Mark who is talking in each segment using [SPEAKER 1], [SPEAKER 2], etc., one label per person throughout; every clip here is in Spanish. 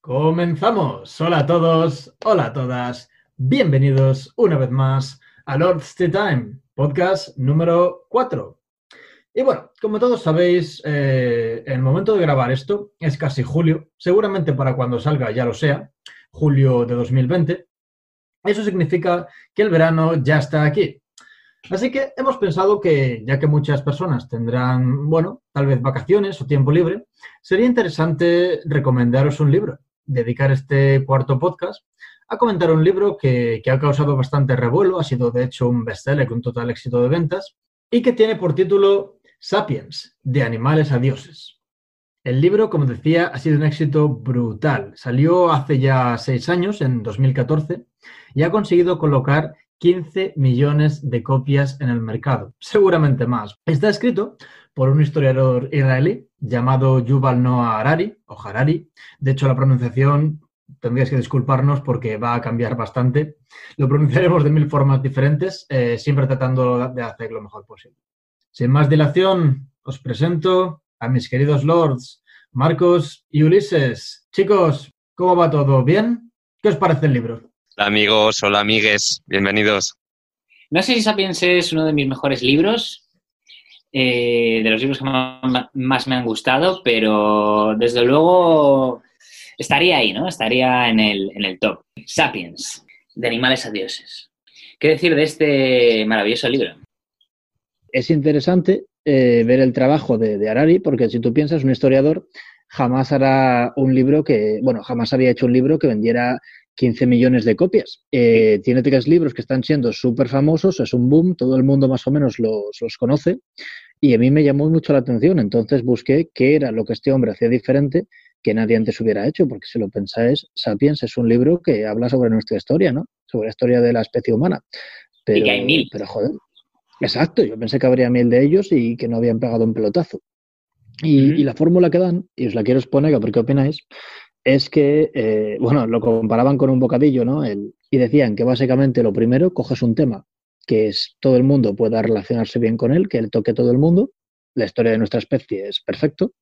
[SPEAKER 1] Comenzamos. Hola a todos, hola a todas. Bienvenidos una vez más a Lord's Tea Time, podcast número 4. Y bueno, como todos sabéis, eh, el momento de grabar esto es casi julio, seguramente para cuando salga ya lo sea, julio de 2020. Eso significa que el verano ya está aquí. Así que hemos pensado que, ya que muchas personas tendrán, bueno, tal vez vacaciones o tiempo libre, sería interesante recomendaros un libro dedicar este cuarto podcast a comentar un libro que, ha causado bastante revuelo, ha sido de hecho un bestseller con total éxito de ventas y que tiene por título Sapiens, de animales a dioses. El libro, como decía, ha sido un éxito brutal. Salió hace ya seis años, en 2014, y ha conseguido colocar 15 millones de copias en el mercado, seguramente más. Está escrito por un historiador israelí llamado Yuval Noah Harari, o Harari. De hecho, la pronunciación tendríais que disculparnos porque va a cambiar bastante. Lo pronunciaremos de mil formas diferentes, eh, siempre tratando de hacer lo mejor posible. Sin más dilación, os presento a mis queridos lords, Marcos y Ulises. Chicos, ¿cómo va todo? ¿Bien? ¿Qué os parece el libro?
[SPEAKER 2] Hola amigos, hola amigues, bienvenidos.
[SPEAKER 3] No sé si Sapiens es uno de mis mejores libros, eh, de los libros que más, me han gustado, pero desde luego estaría ahí, ¿no? Estaría en el, en el top. Sapiens, de animales a dioses. ¿Qué decir de este maravilloso libro?
[SPEAKER 4] Es interesante eh, ver el trabajo de, de, Harari, porque si tú piensas, un historiador jamás hará un libro que, bueno, jamás había hecho un libro que vendiera 15 millones de copias. Eh, tiene tres libros que están siendo súper famosos, es un boom, todo el mundo más o menos los, conoce y a mí me llamó mucho la atención. Entonces busqué qué era lo que este hombre hacía diferente que nadie antes hubiera hecho, porque si lo pensáis, Sapiens es un libro que habla sobre nuestra historia, ¿no? Sobre la historia de la especie humana.
[SPEAKER 3] Pero, y que hay mil.
[SPEAKER 4] Pero joder, exacto, yo pensé que habría mil de ellos y que no habían pegado un pelotazo. Y, y la fórmula que dan, y os la quiero exponer, a ver qué opináis, es que, eh, bueno, lo comparaban con un bocadillo, ¿no? El, y decían que básicamente lo primero, coges un tema que es todo el mundo pueda relacionarse bien con él, que le toque todo el mundo, la historia de nuestra especie es perfecto.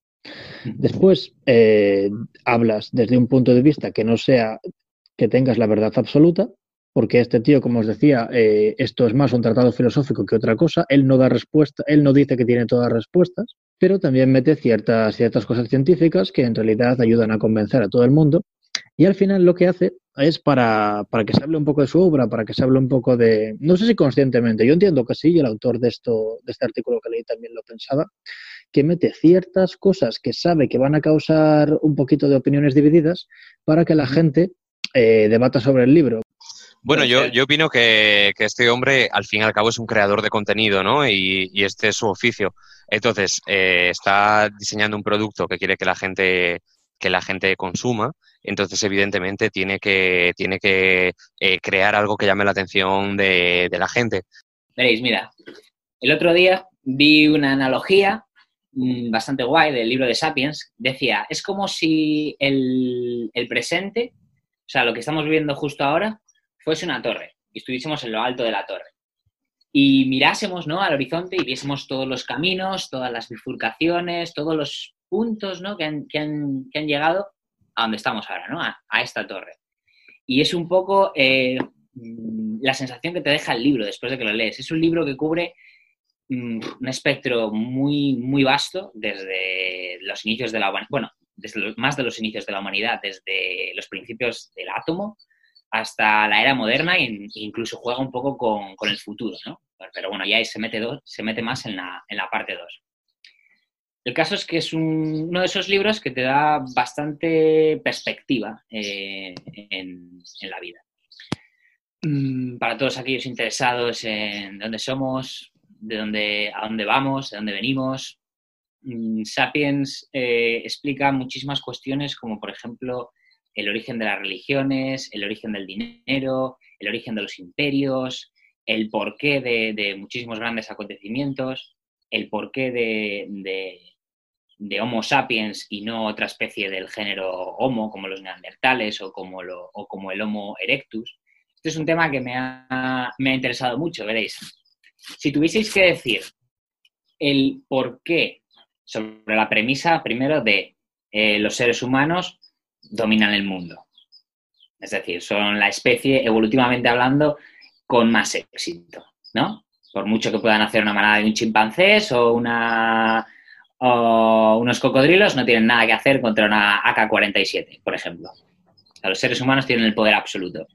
[SPEAKER 4] Después eh, hablas desde un punto de vista que no sea que tengas la verdad absoluta, porque este tío, como os decía, eh, esto es más un tratado filosófico que otra cosa. Él no da respuesta, él no dice que tiene todas las respuestas, pero también mete ciertas, ciertas cosas científicas que en realidad ayudan a convencer a todo el mundo. Y al final lo que hace es para, para, que se hable un poco de su obra, para que se hable un poco de, no sé si conscientemente, yo entiendo que sí, y el autor de, esto, de este artículo que leí también lo pensaba, que mete ciertas cosas que sabe que van a causar un poquito de opiniones divididas para que la gente eh, debata sobre el libro.
[SPEAKER 2] Bueno, yo, yo opino que, este hombre al fin y al cabo es un creador de contenido, ¿no? Y, este es su oficio. Entonces, eh, está diseñando un producto que quiere que la gente que la gente consuma, entonces evidentemente tiene que, tiene que eh, crear algo que llame la atención de, la gente.
[SPEAKER 3] Veréis, mira, el otro día vi una analogía mm, bastante guay del libro de Sapiens. Decía, es como si el, el presente, o sea, lo que estamos viviendo justo ahora, fuese una torre y estuviésemos en lo alto de la torre y mirásemos ¿no? al horizonte y viésemos todos los caminos, todas las bifurcaciones, todos los puntos ¿no? que, han, que, han, que, han, llegado a donde estamos ahora, ¿no? a, esta torre. Y es un poco eh, mm, la sensación que te deja el libro después de que lo lees. Es un libro que cubre mm, un espectro muy, muy vasto desde los inicios de la humanidad, bueno, desde más de los inicios de la humanidad, desde los principios del átomo hasta la era moderna e incluso juega un poco con, el futuro, ¿no? Pero bueno, ya se mete, se mete más en la, en la parte 2. El caso es que es uno de esos libros que te da bastante perspectiva eh, en, la vida. Mm, para todos aquellos interesados en dónde somos, de dónde, a dónde vamos, de dónde venimos, mm, Sapiens eh, explica muchísimas cuestiones como por ejemplo el origen de las religiones, el origen del dinero, el origen de los imperios, el porqué de, muchísimos grandes acontecimientos, el porqué de, de, Homo sapiens y no otra especie del género Homo, como los neandertales o como, lo, o como el Homo erectus. Este es un tema que me ha, me ha interesado mucho, veréis. Si tuvieseis que decir el porqué sobre la premisa primero de eh, los seres humanos dominan el mundo. Es decir, son la especie, evolutivamente hablando, con más éxito, ¿no? Por mucho que puedan hacer una manada de un chimpancés o, una, o unos cocodrilos, no tienen nada que hacer contra una AK-47, por ejemplo. los seres humanos tienen el poder absoluto.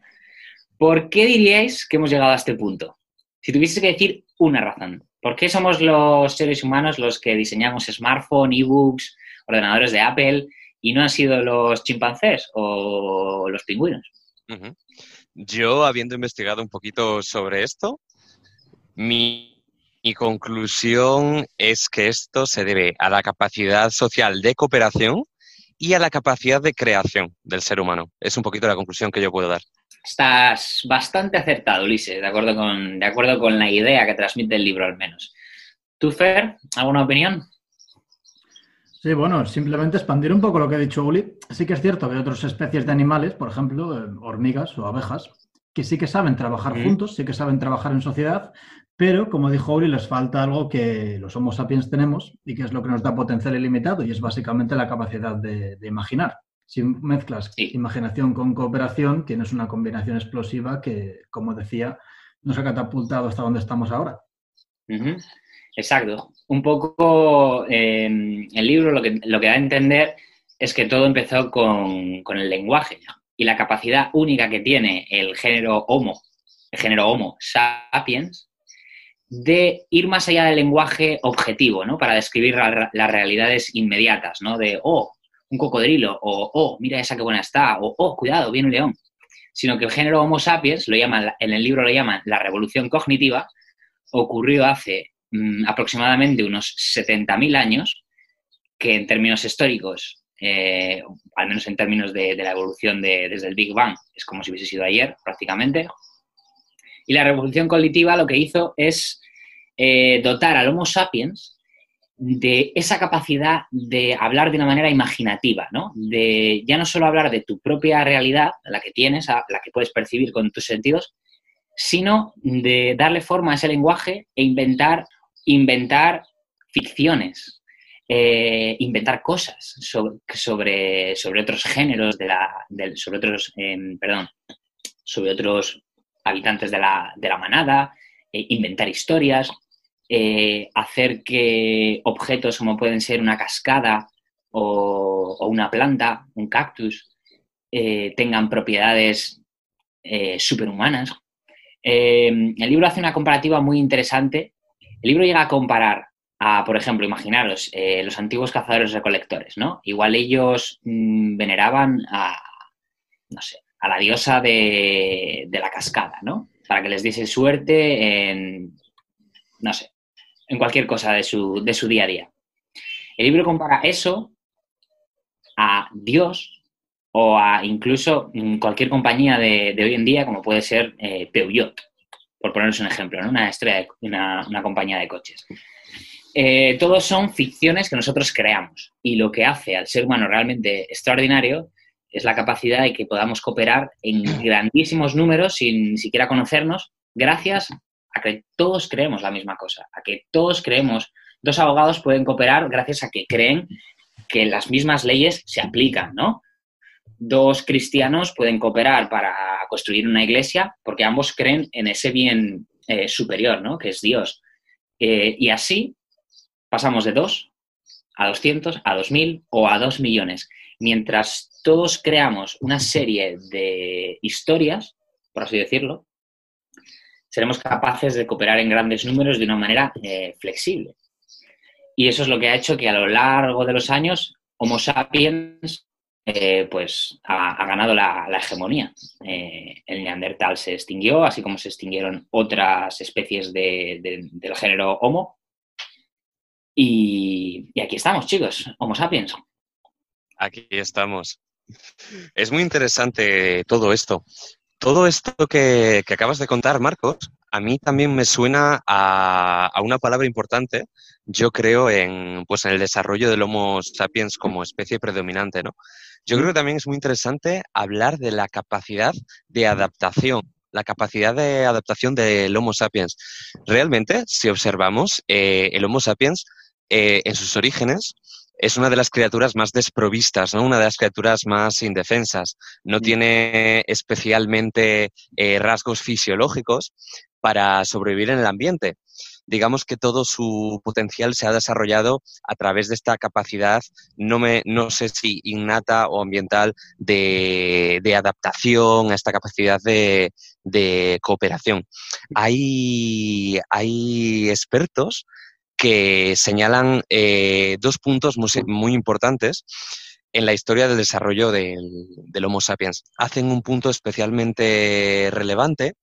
[SPEAKER 3] ¿Por qué diríais que hemos llegado a este punto? Si tuvieses que decir una razón, ¿por qué somos los seres humanos los que diseñamos smartphones, ebooks, ordenadores de Apple y no han sido los chimpancés o los pingüinos?
[SPEAKER 2] Yo, habiendo investigado un poquito sobre esto, mi, conclusión es que esto se debe a la capacidad social de cooperación y a la capacidad de creación del ser humano. Es un poquito la conclusión que yo puedo dar.
[SPEAKER 3] Estás bastante acertado, Ulises, de acuerdo con, de acuerdo con la idea que transmite el libro al menos. ¿Tú, Fer, alguna opinión?
[SPEAKER 1] Sí, bueno, simplemente expandir un poco lo que ha dicho Uli. Sí que es cierto que hay otras especies de animales, por ejemplo, eh, hormigas o abejas, que sí que saben trabajar juntos, sí que saben trabajar en sociedad, pero como dijo Uli, les falta algo que los Homo sapiens tenemos y que es lo que nos da potencial ilimitado y es básicamente la capacidad de imaginar. Si mezclas imaginación con cooperación, tienes una combinación explosiva que, como decía, nos ha catapultado hasta donde estamos ahora.
[SPEAKER 3] Exacto. Un poco em, el libro lo que, lo que da a entender es que todo empezó con, con el lenguaje y la capacidad única que tiene el género Homo, el género Homo sapiens, de ir más allá del lenguaje objetivo, ¿no? Para describir las realidades inmediatas, ¿no? De, oh, un cocodrilo, o oh, mira esa que buena está, o oh, cuidado, viene un león. Sino que el género Homo sapiens, lo llaman, en el libro lo llaman la revolución cognitiva, ocurrió hace mm, aproximadamente unos 70.000 años, que en términos históricos, eh, al menos en términos de, la evolución desde el Big Bang, es como si hubiese sido ayer prácticamente. Y la revolución cognitiva lo que hizo es eh, dotar al Homo sapiens de esa capacidad de hablar de una manera imaginativa, ¿no? De ya no solo hablar de tu propia realidad, la que tienes, la que puedes percibir con tus sentidos, sino de darle forma a ese lenguaje e inventar, inventar ficciones, eh, inventar cosas sobre, sobre, otros géneros de la, sobre otros, em, perdón, sobre otros habitantes de la, de la manada, eh, inventar historias, eh, hacer que objetos como pueden ser una cascada o, una planta, un cactus, tengan propiedades superhumanas. el libro hace una comparativa muy interesante. El libro llega a comparar a, por ejemplo, imaginaros, los antiguos cazadores recolectores, ¿no? Igual ellos mm, veneraban a, no sé, a la diosa de, la cascada, ¿no? Para que les diese suerte en, no sé, en cualquier cosa de su, día a día. El libro compara eso a Dios o a incluso cualquier compañía de, hoy en día, como puede ser eh, Peugeot, por poneros un ejemplo, ¿no? una, estrella una, compañía de coches. Eh, todos son ficciones que nosotros creamos y lo que hace al ser humano realmente extraordinario es la capacidad de que podamos cooperar en grandísimos números sin siquiera conocernos gracias a que todos creemos la misma cosa, a que todos creemos, dos abogados pueden cooperar gracias a que creen que las mismas leyes se aplican, ¿no? Dos cristianos pueden cooperar para construir una iglesia porque ambos creen en ese bien eh, superior, ¿no? Que es Dios. Eh, y así pasamos de dos a 200, a 2000 o a 2 millones. Mientras todos creamos una serie de historias, por así decirlo, seremos capaces de cooperar en grandes números de una manera eh, flexible. Y eso es lo que ha hecho que a lo largo de los años Homo sapiens eh, pues ha, ganado la, hegemonía. Eh, el neandertal se extinguió, así como se extinguieron otras especies del género Homo. Y, y aquí estamos, chicos, Homo sapiens.
[SPEAKER 2] Aquí estamos. Es muy interesante todo esto, todo esto que, acabas de contar, Marcos, a mí también me suena a, una palabra importante, yo creo, en, pues en el desarrollo del Homo sapiens como especie predominante, ¿no? Yo creo que también es muy interesante hablar de la capacidad de adaptación, la capacidad de adaptación del Homo sapiens. Realmente, si observamos, eh, el Homo sapiens eh, en sus orígenes es una de las criaturas más desprovistas, ¿no? Una de las criaturas más indefensas. No tiene especialmente eh, rasgos fisiológicos para sobrevivir en el ambiente digamos que todo su potencial se ha desarrollado a través de esta capacidad, no, me, no sé si innata o ambiental, de, adaptación, a esta capacidad de, cooperación. Hay, hay expertos que señalan eh, dos puntos muy, importantes en la historia del desarrollo del, del, Homo sapiens. Hacen un punto especialmente relevante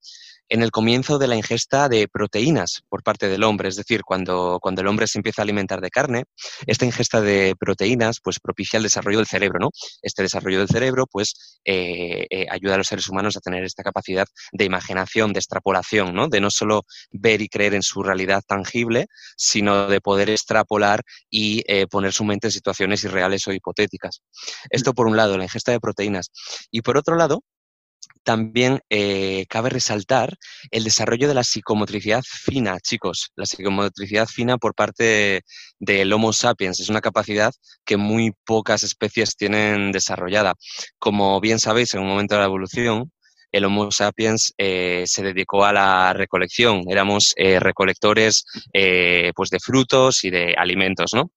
[SPEAKER 2] en el comienzo de la ingesta de proteínas por parte del hombre, es decir, cuando, cuando el hombre se empieza a alimentar de carne, esta ingesta de proteínas pues propicia el desarrollo del cerebro, ¿no? Este desarrollo del cerebro pues eh, eh, ayuda a los seres humanos a tener esta capacidad de imaginación, de extrapolación, ¿no? De no solo ver y creer en su realidad tangible, sino de poder extrapolar y eh, poner su mente en situaciones irreales o hipotéticas. Esto por un lado, la ingesta de proteínas. Y por otro lado, también eh, cabe resaltar el desarrollo de la psicomotricidad fina, chicos. La psicomotricidad fina por parte del Homo sapiens es una capacidad que muy pocas especies tienen desarrollada. Como bien sabéis, en un momento de la evolución, el Homo sapiens eh, se dedicó a la recolección. Éramos eh, recolectores pues de frutos y de alimentos, ¿no?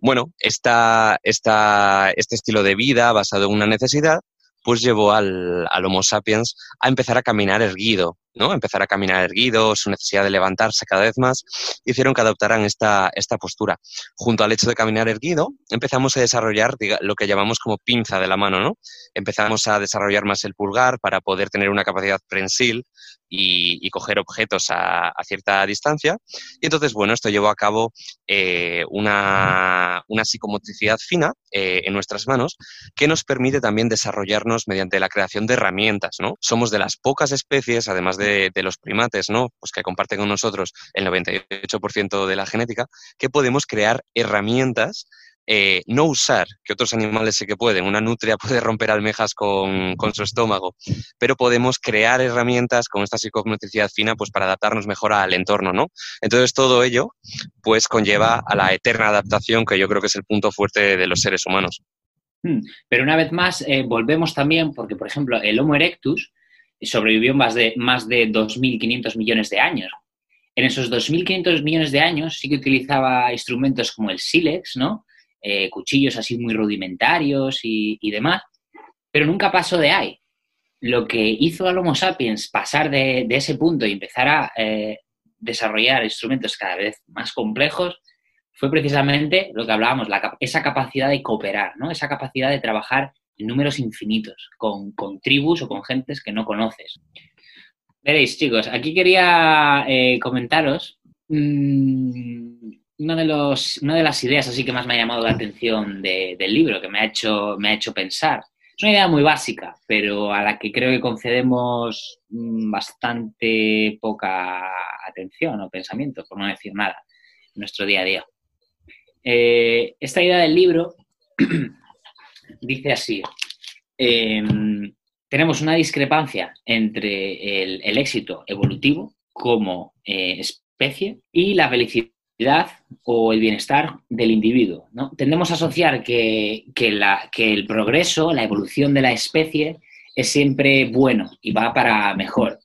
[SPEAKER 2] Bueno, esta, esta, este estilo de vida basado en una necesidad pues llevó al, al, Homo sapiens a empezar a caminar erguido, ¿no? Empezar a caminar erguido, su necesidad de levantarse cada vez más, hicieron que adoptaran esta, esta postura. Junto al hecho de caminar erguido, empezamos a desarrollar lo que llamamos como pinza de la mano, ¿no? Empezamos a desarrollar más el pulgar para poder tener una capacidad prensil y, coger objetos a, cierta distancia. Y entonces, bueno, esto llevó a cabo eh, una, psicomotricidad fina eh, en nuestras manos que nos permite también desarrollarnos mediante la creación de herramientas, ¿no? Somos de las pocas especies, además de, de los primates, ¿no? Pues que comparten con nosotros el 98% de la genética, que podemos crear herramientas eh, no usar, que otros animales sí que pueden, una nutria puede romper almejas con, su estómago, pero podemos crear herramientas con esta psicomotricidad fina pues para adaptarnos mejor al entorno, ¿no? Entonces todo ello pues conlleva a la eterna adaptación que yo creo que es el punto fuerte de los seres humanos.
[SPEAKER 3] Hmm, pero una vez más, eh, volvemos también, porque por ejemplo el Homo erectus sobrevivió más de, más de 2.500 millones de años. En esos 2.500 millones de años sí que utilizaba instrumentos como el sílex, ¿no? Eh, cuchillos así muy rudimentarios y, demás, pero nunca pasó de ahí. Lo que hizo al Homo sapiens pasar de, ese punto y empezar a eh, desarrollar instrumentos cada vez más complejos fue precisamente lo que hablábamos, esa capacidad de cooperar, ¿no? esa capacidad de trabajar números infinitos, con, tribus o con gentes que no conoces. Veréis, chicos, aquí quería eh, comentaros mm, una de, los, una de las ideas así que más me ha llamado la atención del libro, que me ha, hecho, me ha hecho pensar. Es una idea muy básica, pero a la que creo que concedemos mm, bastante poca atención o pensamiento, por no decir nada, en nuestro día a día. Eh, esta idea del libro dice así, em, tenemos una discrepancia entre el, éxito evolutivo como eh, especie y la felicidad o el bienestar del individuo. ¿no? Tendemos a asociar que, la, que el progreso, la evolución de la especie es siempre bueno y va para mejor.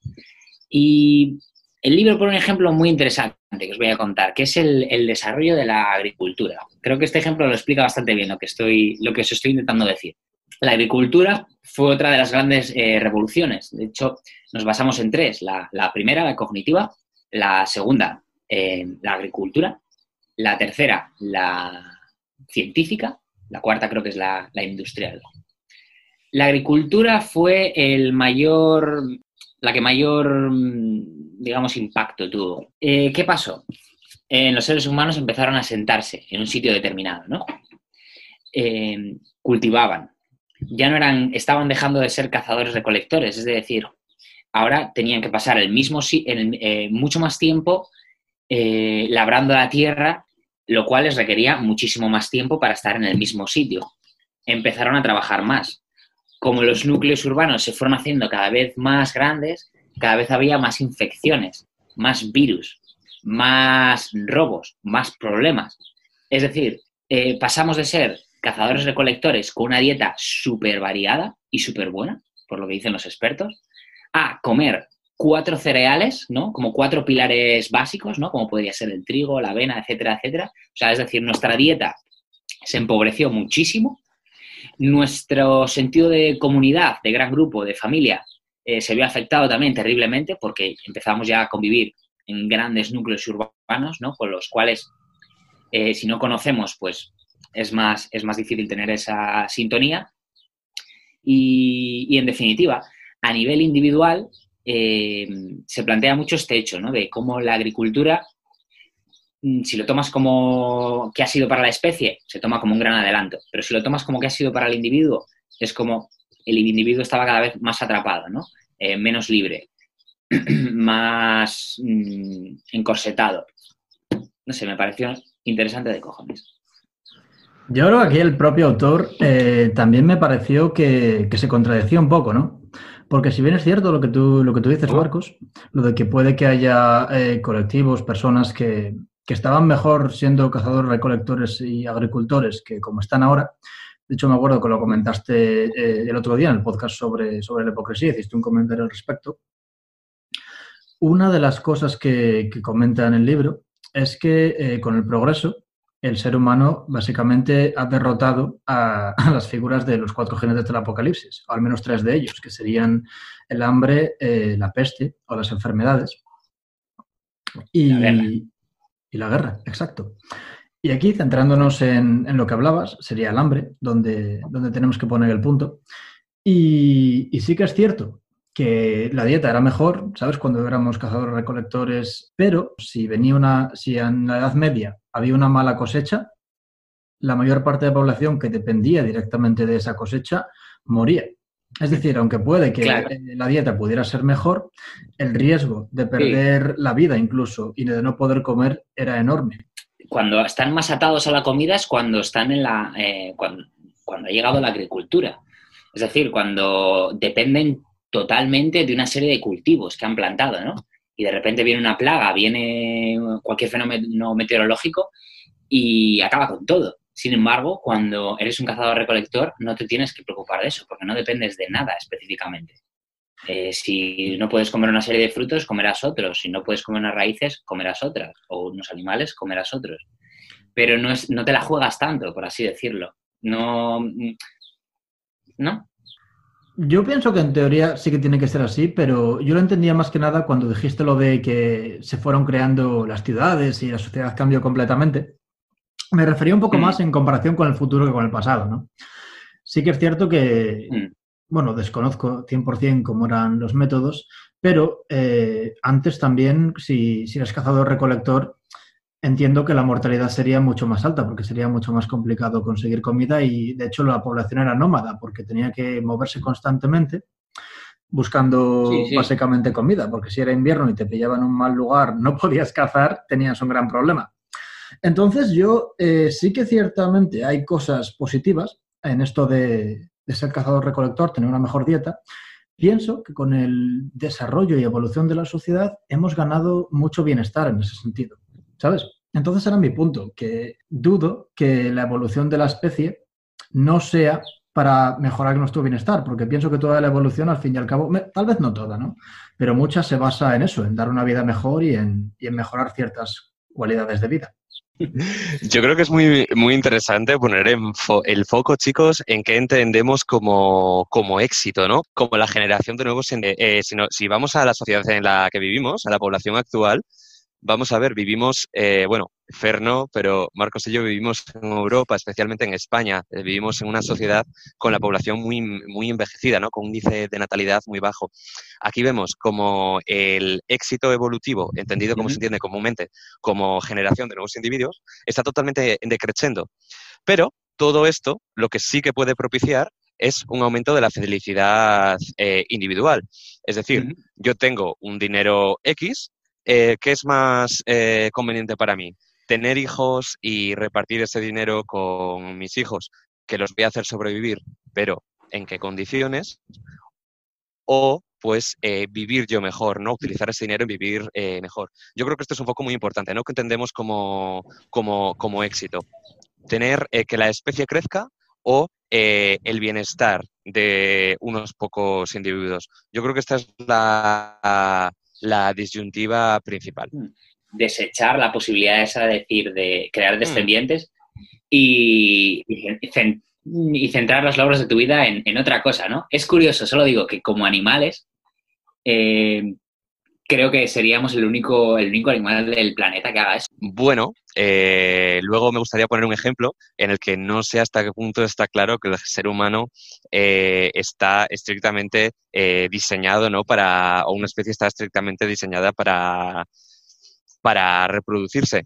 [SPEAKER 3] Y el libro pone un ejemplo muy interesante que os voy a contar, que es el, desarrollo de la agricultura. Creo que este ejemplo lo explica bastante bien lo que, estoy, lo que os estoy intentando decir. La agricultura fue otra de las grandes eh, revoluciones. De hecho, nos basamos en tres. La, la primera, la cognitiva, la segunda, la agricultura, la tercera, la científica, la cuarta creo que es la, industrial. La agricultura fue el mayor, la que mayor, digamos, impacto tuvo. Eh, ¿Qué pasó? En los seres humanos empezaron a sentarse en un sitio determinado, ¿no? Eh, cultivaban. Ya no eran, estaban dejando de ser cazadores-recolectores, es decir, ahora tenían que pasar el mismo, eh, mucho más tiempo eh, labrando la tierra, lo cual les requería muchísimo más tiempo para estar en el mismo sitio. Empezaron a trabajar más. Como los núcleos urbanos se fueron haciendo cada vez más grandes, cada vez había más infecciones, más virus, más robos, más problemas. Es decir, eh, pasamos de ser cazadores-recolectores con una dieta súper variada y súper buena, por lo que dicen los expertos, a comer cuatro cereales, ¿no? Como cuatro pilares básicos, ¿no? Como podría ser el trigo, la avena, etcétera, etcétera. O sea, es decir, nuestra dieta se empobreció muchísimo, nuestro sentido de comunidad, de gran grupo, de familia, eh, se vio afectado también terriblemente porque empezamos ya a convivir en grandes núcleos urbanos, ¿no? Con los cuales, eh, si no conocemos, pues es más, es más difícil tener esa sintonía. Y, en definitiva, a nivel individual, eh, se plantea mucho este hecho, ¿no? De cómo la agricultura, si lo tomas como que ha sido para la especie, se toma como un gran adelanto. Pero si lo tomas como que ha sido para el individuo, es como el individuo estaba cada vez más atrapado, ¿no? Eh, menos libre, más mm, encorsetado. No sé, me pareció interesante de cojones.
[SPEAKER 4] Yo creo que aquí el propio autor eh, también me pareció que, se contradecía un poco, ¿no? Porque si bien es cierto lo que tú, lo que tú dices, Marcos, lo de que puede que haya eh, colectivos, personas que, que, estaban mejor siendo cazadores, recolectores y agricultores que como están ahora, de hecho, me acuerdo que lo comentaste eh, el otro día en el podcast sobre, sobre la hipocresía, hiciste un comentario al respecto. Una de las cosas que, comenta en el libro es que eh, con el progreso el ser humano básicamente ha derrotado a, las figuras de los cuatro jinetes del apocalipsis, o al menos tres de ellos, que serían el hambre, eh, la peste o las enfermedades. Y y la guerra, exacto. Y aquí, centrándonos en, lo que hablabas, sería el hambre, donde, donde tenemos que poner el punto. Y, sí que es cierto que la dieta era mejor, ¿sabes? Cuando éramos cazadores recolectores, pero si venía una, si en la Edad Media había una mala cosecha, la mayor parte de la población que dependía directamente de esa cosecha moría. Es decir, aunque puede que la dieta pudiera ser mejor, el riesgo de perder la vida incluso y de no poder comer era enorme
[SPEAKER 3] cuando están más atados a la comida es cuando están en la eh, cuando, ha llegado la agricultura. Es decir, cuando dependen totalmente de una serie de cultivos que han plantado, ¿no? Y de repente viene una plaga, viene cualquier fenómeno meteorológico y acaba con todo. Sin embargo, cuando eres un cazador-recolector, no te tienes que preocupar de eso, porque no dependes de nada específicamente. Eh, si no puedes comer una serie de frutos, comerás otros. Si no puedes comer unas raíces, comerás otras. O unos animales, comerás otros. Pero no, es, no te la juegas tanto, por así decirlo. No. ¿No?
[SPEAKER 4] Yo pienso que en teoría sí que tiene que ser así, pero yo lo entendía más que nada cuando dijiste lo de que se fueron creando las ciudades y la sociedad cambió completamente. Me refería un poco mm. más en comparación con el futuro que con el pasado, ¿no? Sí que es cierto que, mm bueno, desconozco 100% cómo eran los métodos, pero eh, antes también, si, si eres cazador-recolector, entiendo que la mortalidad sería mucho más alta porque sería mucho más complicado conseguir comida y de hecho la población era nómada porque tenía que moverse constantemente buscando básicamente comida, porque si era invierno y te pillaban en un mal lugar, no podías cazar, tenías un gran problema. Entonces yo eh, sí que ciertamente hay cosas positivas en esto de, ser cazador-recolector, tener una mejor dieta, pienso que con el desarrollo y evolución de la sociedad hemos ganado mucho bienestar en ese sentido, ¿sabes? Entonces era mi punto, que dudo que la evolución de la especie no sea para mejorar nuestro bienestar, porque pienso que toda la evolución, al fin y al cabo, tal vez no toda, ¿no? Pero mucha se basa en eso, en dar una vida mejor y en mejorar ciertas cualidades de vida.
[SPEAKER 2] Yo creo que es muy, muy interesante poner el foco, chicos, en qué entendemos como, éxito, ¿no? Como la generación de nuevos... Eh, si, si vamos a la sociedad en la que vivimos, a la población actual, vamos a ver, vivimos, eh, bueno, Ferno, pero Marcos y yo vivimos en Europa, especialmente en España, eh, vivimos en una sociedad con la población muy, muy envejecida, ¿no? Con un índice de natalidad muy bajo. Aquí vemos como el éxito evolutivo, entendido como se entiende comúnmente, como generación de nuevos individuos, está totalmente decreciendo. Pero todo esto, lo que sí que puede propiciar es un aumento de la felicidad eh, individual. Es decir, yo tengo un dinero X, eh, ¿qué es más eh, conveniente para mí? ¿Tener hijos y repartir ese dinero con mis hijos, que los voy a hacer sobrevivir, pero en qué condiciones? O pues eh, vivir yo mejor, ¿no? Utilizar ese dinero en vivir mejor. Yo creo que esto es un poco muy importante, ¿no? Que entendemos como, como, como éxito. tener que la especie crezca o el bienestar de unos pocos individuos. Yo creo que esta es la, la disyuntiva principal.
[SPEAKER 3] Mm. Desechar la posibilidad esa de decir de crear descendientes y, y, centrar las logros de tu vida en, otra cosa, ¿no? Es curioso, solo digo que como animales eh, creo que seríamos el único, el único animal del planeta que haga eso.
[SPEAKER 2] Bueno, eh, luego me gustaría poner un ejemplo en el que no sé hasta qué punto está claro que el ser humano eh, está estrictamente eh, diseñado, ¿no? Para, o una especie está estrictamente diseñada para, para reproducirse.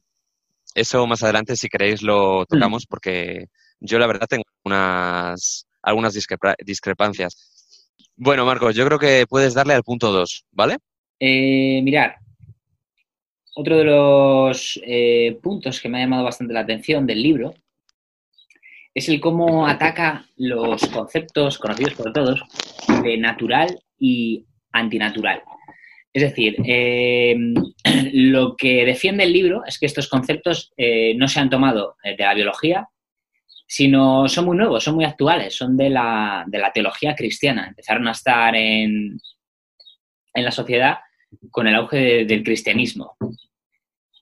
[SPEAKER 2] Eso más adelante, si queréis, lo tocamos porque yo la verdad tengo unas, algunas discrepancias. Bueno, Marcos, yo creo que puedes darle al punto 2, ¿vale?
[SPEAKER 3] Eh, mirar, otro de los eh, puntos que me ha llamado bastante la atención del libro es el cómo ataca los conceptos conocidos por todos de natural y antinatural. Es decir, eh, lo que defiende el libro es que estos conceptos no se han tomado de la biología, sino son muy nuevos, son muy actuales, son de la, teología cristiana. Empezaron a estar en, en la sociedad con el auge del cristianismo.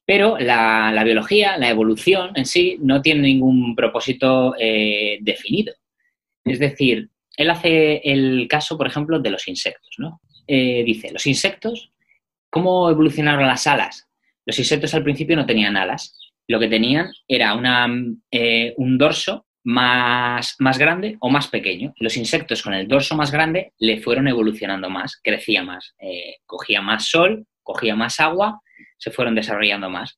[SPEAKER 3] Pero la, biología, la evolución en sí, no tiene ningún propósito eh, definido. Es decir, él hace el caso, por ejemplo, de los insectos. ¿no? Eh, dice, los insectos, ¿cómo evolucionaron las alas? Los insectos al principio no tenían alas. Lo que tenían era una, eh, un dorso más, más grande o más pequeño. Los insectos con el dorso más grande le fueron evolucionando más, crecía más, eh, cogía más sol, cogía más agua, se fueron desarrollando más.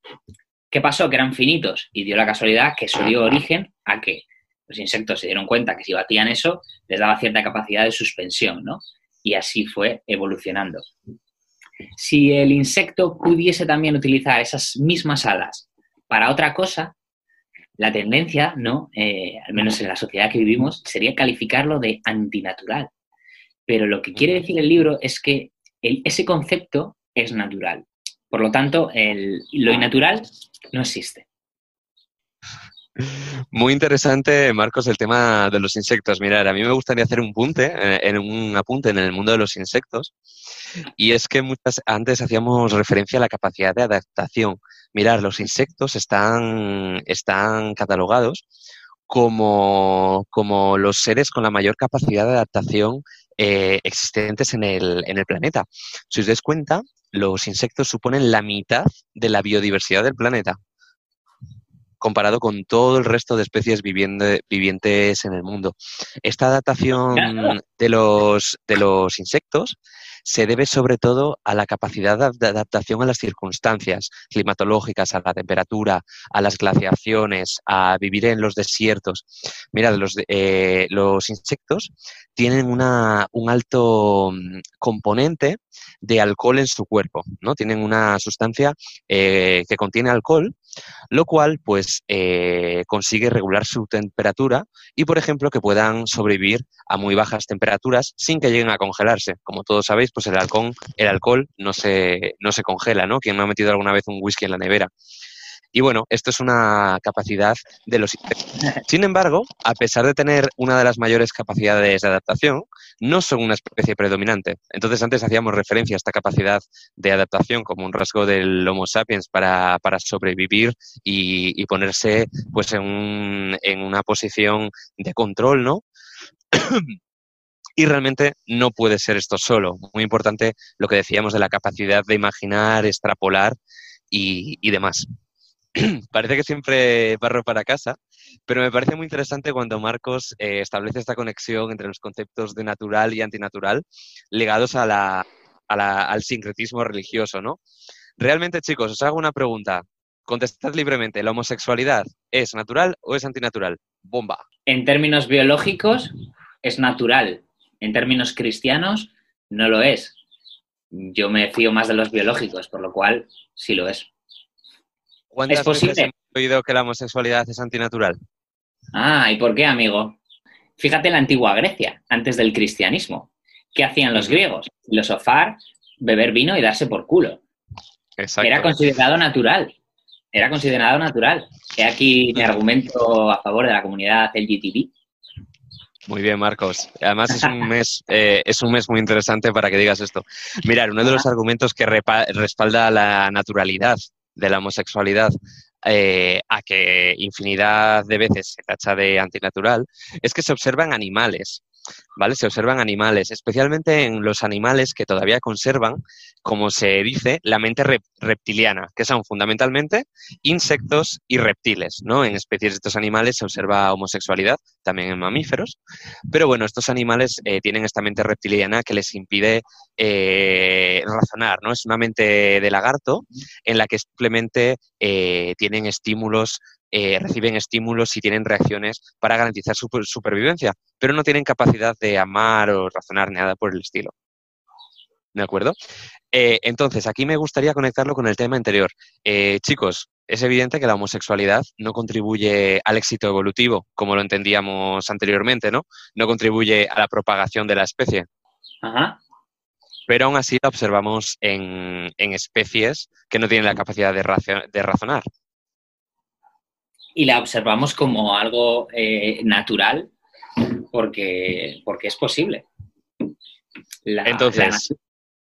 [SPEAKER 3] ¿Qué pasó? Que eran finitos y dio la casualidad que eso dio origen a que los insectos se dieron cuenta que si batían eso les daba cierta capacidad de suspensión, ¿no? Y así fue evolucionando. Si el insecto pudiese también utilizar esas mismas alas para otra cosa, la tendencia, ¿no? Eh, al menos en la sociedad que vivimos, sería calificarlo de antinatural. Pero lo que quiere decir el libro es que ese concepto es natural. Por lo tanto, lo innatural no existe.
[SPEAKER 2] Muy interesante, Marcos, el tema de los insectos. Mirar, a mí me gustaría hacer un punte, eh, en un apunte en el mundo de los insectos, y es que muchas antes hacíamos referencia a la capacidad de adaptación. Mirar, los insectos están, catalogados como, como los seres con la mayor capacidad de adaptación eh, existentes en el, en el planeta. Si os dais cuenta, los insectos suponen la mitad de la biodiversidad del planeta comparado con todo el resto de especies vivientes en el mundo. Esta adaptación de los, de los insectos se debe sobre todo a la capacidad de adaptación a las circunstancias climatológicas, a la temperatura, a las glaciaciones, a vivir en los desiertos. Mirad, los, eh, los insectos tienen una, un alto mm, componente de alcohol en su cuerpo, ¿no? Tienen una sustancia eh, que contiene alcohol, lo cual pues eh, consigue regular su temperatura y, por ejemplo, que puedan sobrevivir a muy bajas temperaturas sin que lleguen a congelarse. Como todos sabéis, pues el alcohol, el alcohol no se, no se congela, ¿no? Quien no ha metido alguna vez un whisky en la nevera. Y bueno, esto es una capacidad de los. Sin embargo, a pesar de tener una de las mayores capacidades de adaptación, no son una especie predominante. Entonces, antes hacíamos referencia a esta capacidad de adaptación como un rasgo del Homo sapiens para, sobrevivir y, ponerse pues en, en una posición de control, ¿no? Y realmente no puede ser esto solo. Muy importante lo que decíamos de la capacidad de imaginar, extrapolar y, y demás. parece que siempre barro para casa, pero me parece muy interesante cuando Marcos eh, establece esta conexión entre los conceptos de natural y antinatural ligados a la, al sincretismo religioso, ¿no? Realmente, chicos, os hago una pregunta. Contestad libremente, ¿la homosexualidad es natural o es antinatural? Bomba.
[SPEAKER 3] En términos biológicos, es natural. En términos cristianos, no lo es. Yo me fío más de los biológicos, por lo cual sí lo es.
[SPEAKER 2] ¿Cuántas ¿Es posible? veces hemos oído que la homosexualidad es antinatural?
[SPEAKER 3] Ah, ¿y por qué, amigo? Fíjate en la antigua Grecia, antes del cristianismo. ¿Qué hacían los griegos? Filosofar, beber vino y darse por culo. Exacto. Era considerado natural. era considerado natural. He aquí mi argumento a favor de la comunidad LGTB.
[SPEAKER 2] Muy bien, Marcos. Además es un mes, eh, es un mes muy interesante para que digas esto. Mirar, uno de los argumentos que respalda la naturalidad de la homosexualidad eh, a que infinidad de veces se tacha de antinatural es que se observan animales. ¿Vale? Se observan animales, especialmente en los animales que todavía conservan, como se dice, la mente reptiliana, que son fundamentalmente insectos y reptiles, ¿no? En especies de estos animales se observa homosexualidad, también en mamíferos, pero bueno, estos animales eh, tienen esta mente reptiliana que les impide eh, razonar, ¿no? Es una mente de lagarto en la que simplemente eh, tienen estímulos eh, reciben estímulos y tienen reacciones para garantizar su supervivencia, pero no tienen capacidad de amar o razonar nada por el estilo. ¿De acuerdo? Eh, entonces, aquí me gustaría conectarlo con el tema anterior. Eh, chicos, es evidente que la homosexualidad no contribuye al éxito evolutivo, como lo entendíamos anteriormente, ¿no? No contribuye a la propagación de la especie. Ajá. Pero aún así la observamos en, especies que no tienen la capacidad de razonar
[SPEAKER 3] y la observamos como algo eh, natural porque, porque es posible.
[SPEAKER 2] Entonces.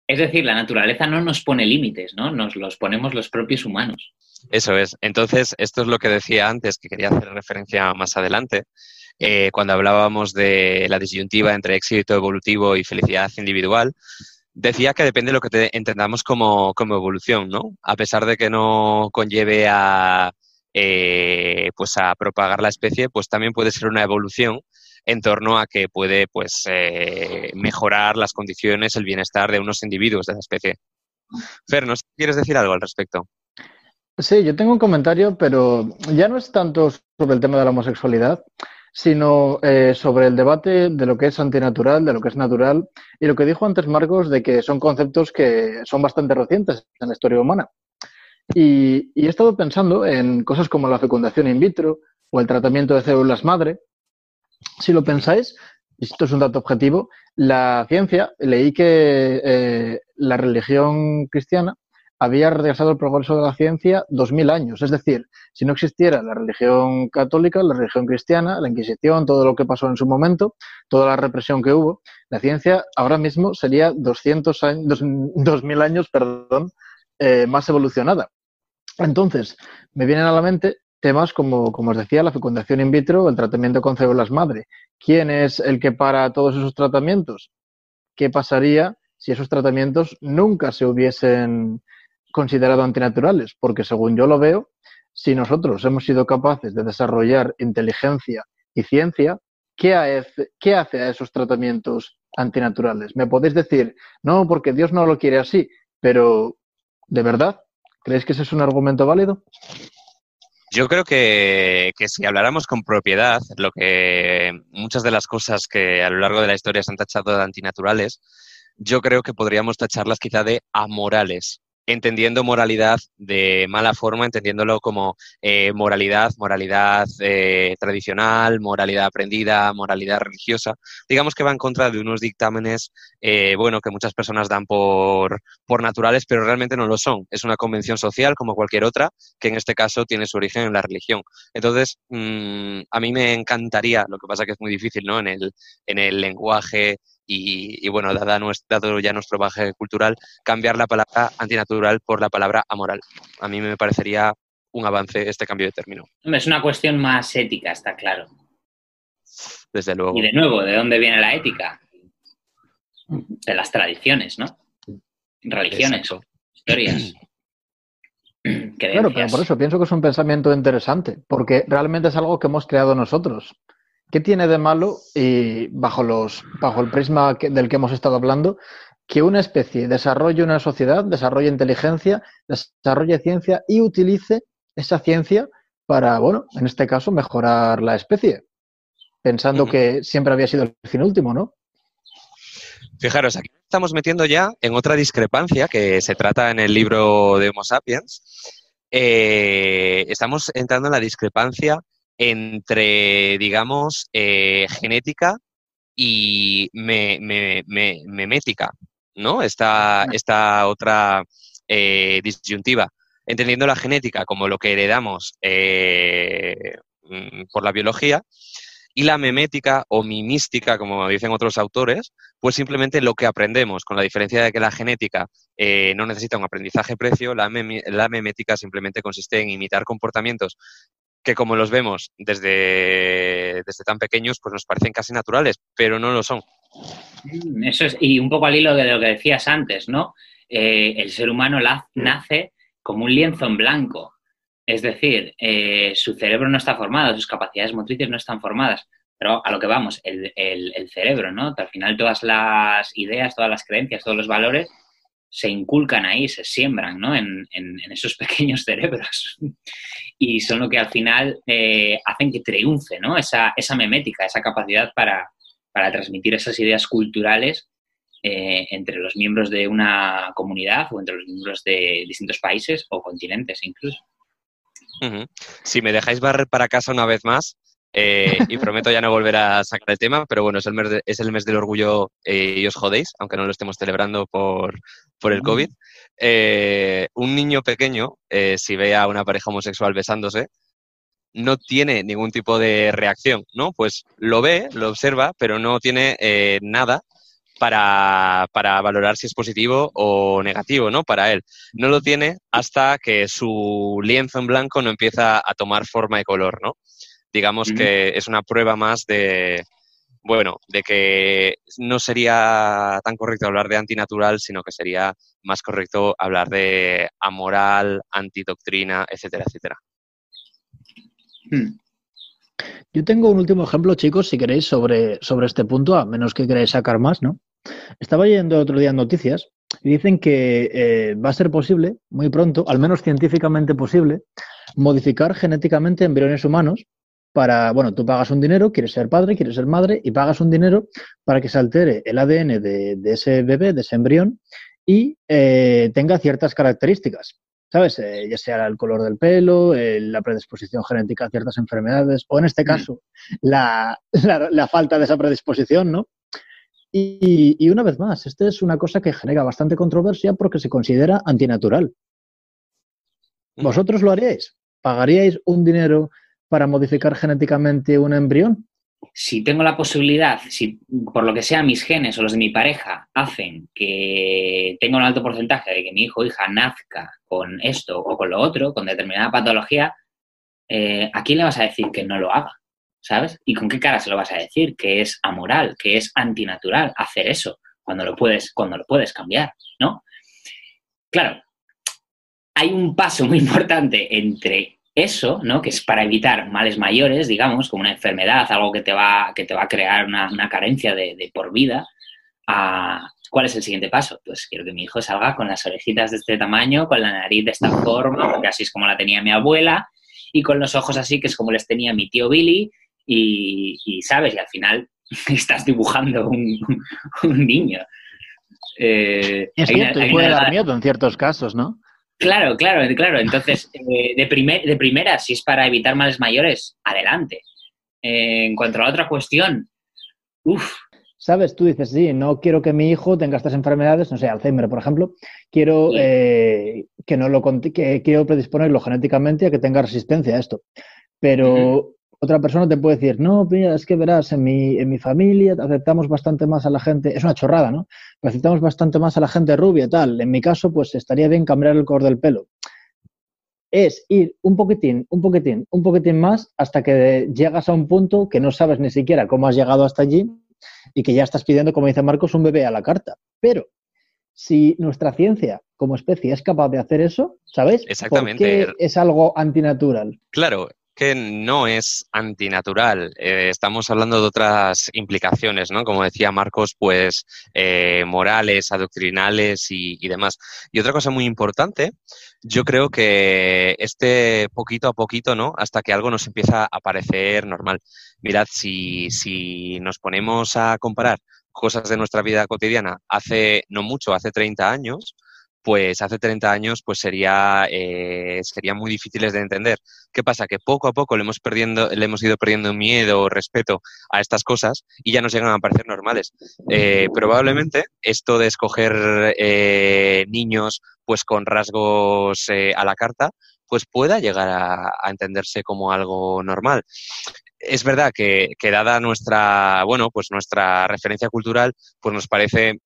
[SPEAKER 3] es decir, la naturaleza no nos pone límites, ¿no? Nos los ponemos los propios humanos.
[SPEAKER 2] Eso es. Entonces, esto es lo que decía antes, que quería hacer referencia más adelante, eh, cuando hablábamos de la disyuntiva entre éxito evolutivo y felicidad individual. Decía que depende de lo que entendamos como, como evolución, ¿no? A pesar de que no conlleve a, eh, pues a propagar la especie, pues también puede ser una evolución en torno a que puede pues eh, mejorar las condiciones, el bienestar de unos individuos de la especie. Fer, ¿no quieres decir algo al respecto?
[SPEAKER 4] Sí, yo tengo un comentario, pero ya no es tanto sobre el tema de la homosexualidad, sino eh, sobre el debate de lo que es antinatural, de lo que es natural, y lo que dijo antes Marcos de que son conceptos que son bastante recientes en la historia humana. Y, he estado pensando en cosas como la fecundación in vitro o el tratamiento de células madre. Si lo pensáis, esto es un dato objetivo, la ciencia, leí que eh, la religión cristiana había regresado el progreso de la ciencia dos mil años. Es decir, si no existiera la religión católica, la religión cristiana, la Inquisición, todo lo que pasó en su momento, toda la represión que hubo, la ciencia ahora mismo sería 200 años, 2000 años perdón, eh, más evolucionada. Entonces, me vienen a la mente temas como, como os decía, la fecundación in vitro, el tratamiento con células madre. ¿Quién es el que para todos esos tratamientos? ¿Qué pasaría si esos tratamientos nunca se hubiesen considerado antinaturales? Porque según yo lo veo, si nosotros hemos sido capaces de desarrollar inteligencia y ciencia, ¿qué hace, qué hace a esos tratamientos antinaturales? Me podéis decir, no, porque Dios no lo quiere así, pero ¿de verdad? ¿Crees que ese es un argumento válido?
[SPEAKER 2] Yo creo que, si habláramos con propiedad, lo que muchas de las cosas que a lo largo de la historia se han tachado de antinaturales, yo creo que podríamos tacharlas quizá de amorales entendiendo moralidad de mala forma, entendiéndolo como eh, moralidad, moralidad eh, tradicional, moralidad aprendida, moralidad religiosa. Digamos que va en contra de unos dictámenes, eh, bueno, que muchas personas dan por, por naturales, pero realmente no lo son. Es una convención social como cualquier otra, que en este caso tiene su origen en la religión. Entonces, mm, a mí me encantaría, lo que pasa que es muy difícil, ¿no? En el, en el lenguaje y, bueno, dado, ya nuestro baje cultural, cambiar la palabra antinatural por la palabra amoral. A mí me parecería un avance este cambio de término.
[SPEAKER 3] Es una cuestión más ética, está claro.
[SPEAKER 2] Desde luego.
[SPEAKER 3] Y de nuevo, ¿de dónde viene la ética? De las tradiciones, ¿no? Religiones, historias.
[SPEAKER 4] Claro, pero por eso pienso que es un pensamiento interesante, porque realmente es algo que hemos creado nosotros. ¿Qué tiene de malo, y bajo, los, bajo el prisma del que hemos estado hablando, que una especie desarrolle una sociedad, desarrolle inteligencia, desarrolle ciencia y utilice esa ciencia para, bueno, en este caso, mejorar la especie? Pensando que siempre había sido el fin último, ¿no?
[SPEAKER 2] Fijaros, aquí estamos metiendo ya en otra discrepancia que se trata en el libro de Homo sapiens. Eh, estamos entrando en la discrepancia entre, digamos, eh, genética y me, memética, ¿no? Esta, esta otra eh, disyuntiva. entendiendo la genética como lo que heredamos eh, mm, por la biología y la memética o mimística, como dicen otros autores, pues simplemente lo que aprendemos, con la diferencia de que la genética eh, no necesita un aprendizaje precio, la, la memética simplemente consiste en imitar comportamientos que como los vemos desde, desde tan pequeños, pues nos parecen casi naturales, pero no lo son.
[SPEAKER 3] Mm, eso es, y un poco al hilo de lo que decías antes, ¿no? Eh, el ser humano nace como un lienzo en blanco. Es decir, eh, su cerebro no está formado, sus capacidades motrices no están formadas. Pero a lo que vamos, el, cerebro, ¿no? Al final todas las ideas, todas las creencias, todos los valores se inculcan ahí, se siembran, ¿no? En, esos pequeños cerebros. y son lo que al final eh, hacen que triunfe, ¿no? Esa, esa memética, esa capacidad para, para transmitir esas ideas culturales eh, entre los miembros de una comunidad o entre los miembros de distintos países o continentes incluso.
[SPEAKER 2] Si me dejáis barrer para casa una vez más, eh, y prometo ya no volver a sacar el tema, pero bueno, es el mes, es el mes del orgullo eh, y os jodéis, aunque no lo estemos celebrando por, por el COVID. un niño pequeño, si ve a una pareja homosexual besándose, no tiene ningún tipo de reacción, ¿no? Pues lo ve, lo observa, pero no tiene eh, nada para, valorar si es positivo o negativo, ¿no? Para él. No lo tiene hasta que su lienzo en blanco no empieza a tomar forma y color, ¿no? Digamos que es una prueba más de, bueno, de que no sería tan correcto hablar de antinatural, sino que sería más correcto hablar de amoral, antidoctrina, etcétera, etcétera.
[SPEAKER 4] Hmm. Yo tengo un último ejemplo, chicos, si queréis, sobre, sobre este punto, a menos que queráis sacar más, ¿no? Estaba leyendo otro día noticias y dicen que eh, va a ser posible, muy pronto, al menos científicamente posible, modificar genéticamente embriones humanos para, bueno, tú pagas un dinero, quieres ser padre, quieres ser madre, y pagas un dinero para que se altere el ADN de, ese bebé, de ese embrión, y eh, tenga ciertas características. ¿sabes? Eh, ya sea el color del pelo, eh, la predisposición genética a ciertas enfermedades, o en este mm. caso, la, falta de esa predisposición, ¿no? Y, una vez más, esta es una cosa que genera bastante controversia porque se considera antinatural. Mm. ¿Vosotros lo haríais? ¿Pagaríais un dinero para modificar genéticamente un embrión?
[SPEAKER 3] si tengo la posibilidad, si por lo que sea mis genes o los de mi pareja hacen que tenga un alto porcentaje de que mi hijo o hija nazca con esto o con lo otro, con determinada patología, eh, ¿a quién le vas a decir que no lo haga? ¿Sabes? ¿Y con qué cara se lo vas a decir? Que es amoral, que es antinatural hacer eso cuando lo puedes, cuando lo puedes cambiar, ¿no? Claro, hay un paso muy importante entre eso, ¿no? Que es para evitar males mayores, digamos, como una enfermedad, algo que te va, que te va a crear una, carencia de, por vida. ¿Cuál es el siguiente paso? Pues quiero que mi hijo salga con las orejitas de este tamaño, con la nariz de esta forma, porque así es como la tenía mi abuela, y con los ojos así, que es como les tenía mi tío Billy, y, ¿sabes? Y al final estás dibujando un, niño.
[SPEAKER 4] Eh, es cierto, puede dar miedo en ciertos casos, ¿no?
[SPEAKER 3] Claro, claro, claro. Entonces, eh, de, de primera, si es para evitar males mayores, adelante. Eh, en cuanto a la otra cuestión, uff.
[SPEAKER 4] Sabes, tú dices, sí, no quiero que mi hijo tenga estas enfermedades, no sé, Alzheimer, por ejemplo, quiero eh, que no lo que quiero predisponerlo genéticamente a que tenga resistencia a esto. Pero otra persona te puede decir, no, mira, es que verás, en mi, en mi familia aceptamos bastante más a la gente, es una chorrada, ¿no? aceptamos bastante más a la gente rubia, tal. En mi caso, pues estaría bien cambiar el color del pelo. Es ir un poquitín, un poquitín, un poquitín más hasta que llegas a un punto que no sabes ni siquiera cómo has llegado hasta allí y que ya estás pidiendo, como dice Marcos, un bebé a la carta. Pero si nuestra ciencia como especie es capaz de hacer eso, ¿sabes?
[SPEAKER 2] Exactamente.
[SPEAKER 4] es algo antinatural?
[SPEAKER 2] Claro, que no es antinatural. Eh, estamos hablando de otras implicaciones, ¿no? Como decía Marcos, pues eh, morales, adoctrinales y, y, demás. Y otra cosa muy importante, yo creo que este poquito a poquito, ¿no? Hasta que algo nos empieza a parecer normal. Mirad, si, si nos ponemos a comparar cosas de nuestra vida cotidiana hace no mucho, hace 30 años, pues hace 30 años pues sería, eh, serían muy difíciles de entender. ¿Qué pasa? Que poco a poco le hemos, perdiendo, le hemos ido perdiendo miedo o respeto a estas cosas y ya nos llegan a parecer normales. Eh, probablemente esto de escoger eh, niños pues con rasgos a la carta pues pueda llegar a, entenderse como algo normal es verdad que, que, dada nuestra, bueno, pues nuestra referencia cultural, pues nos parece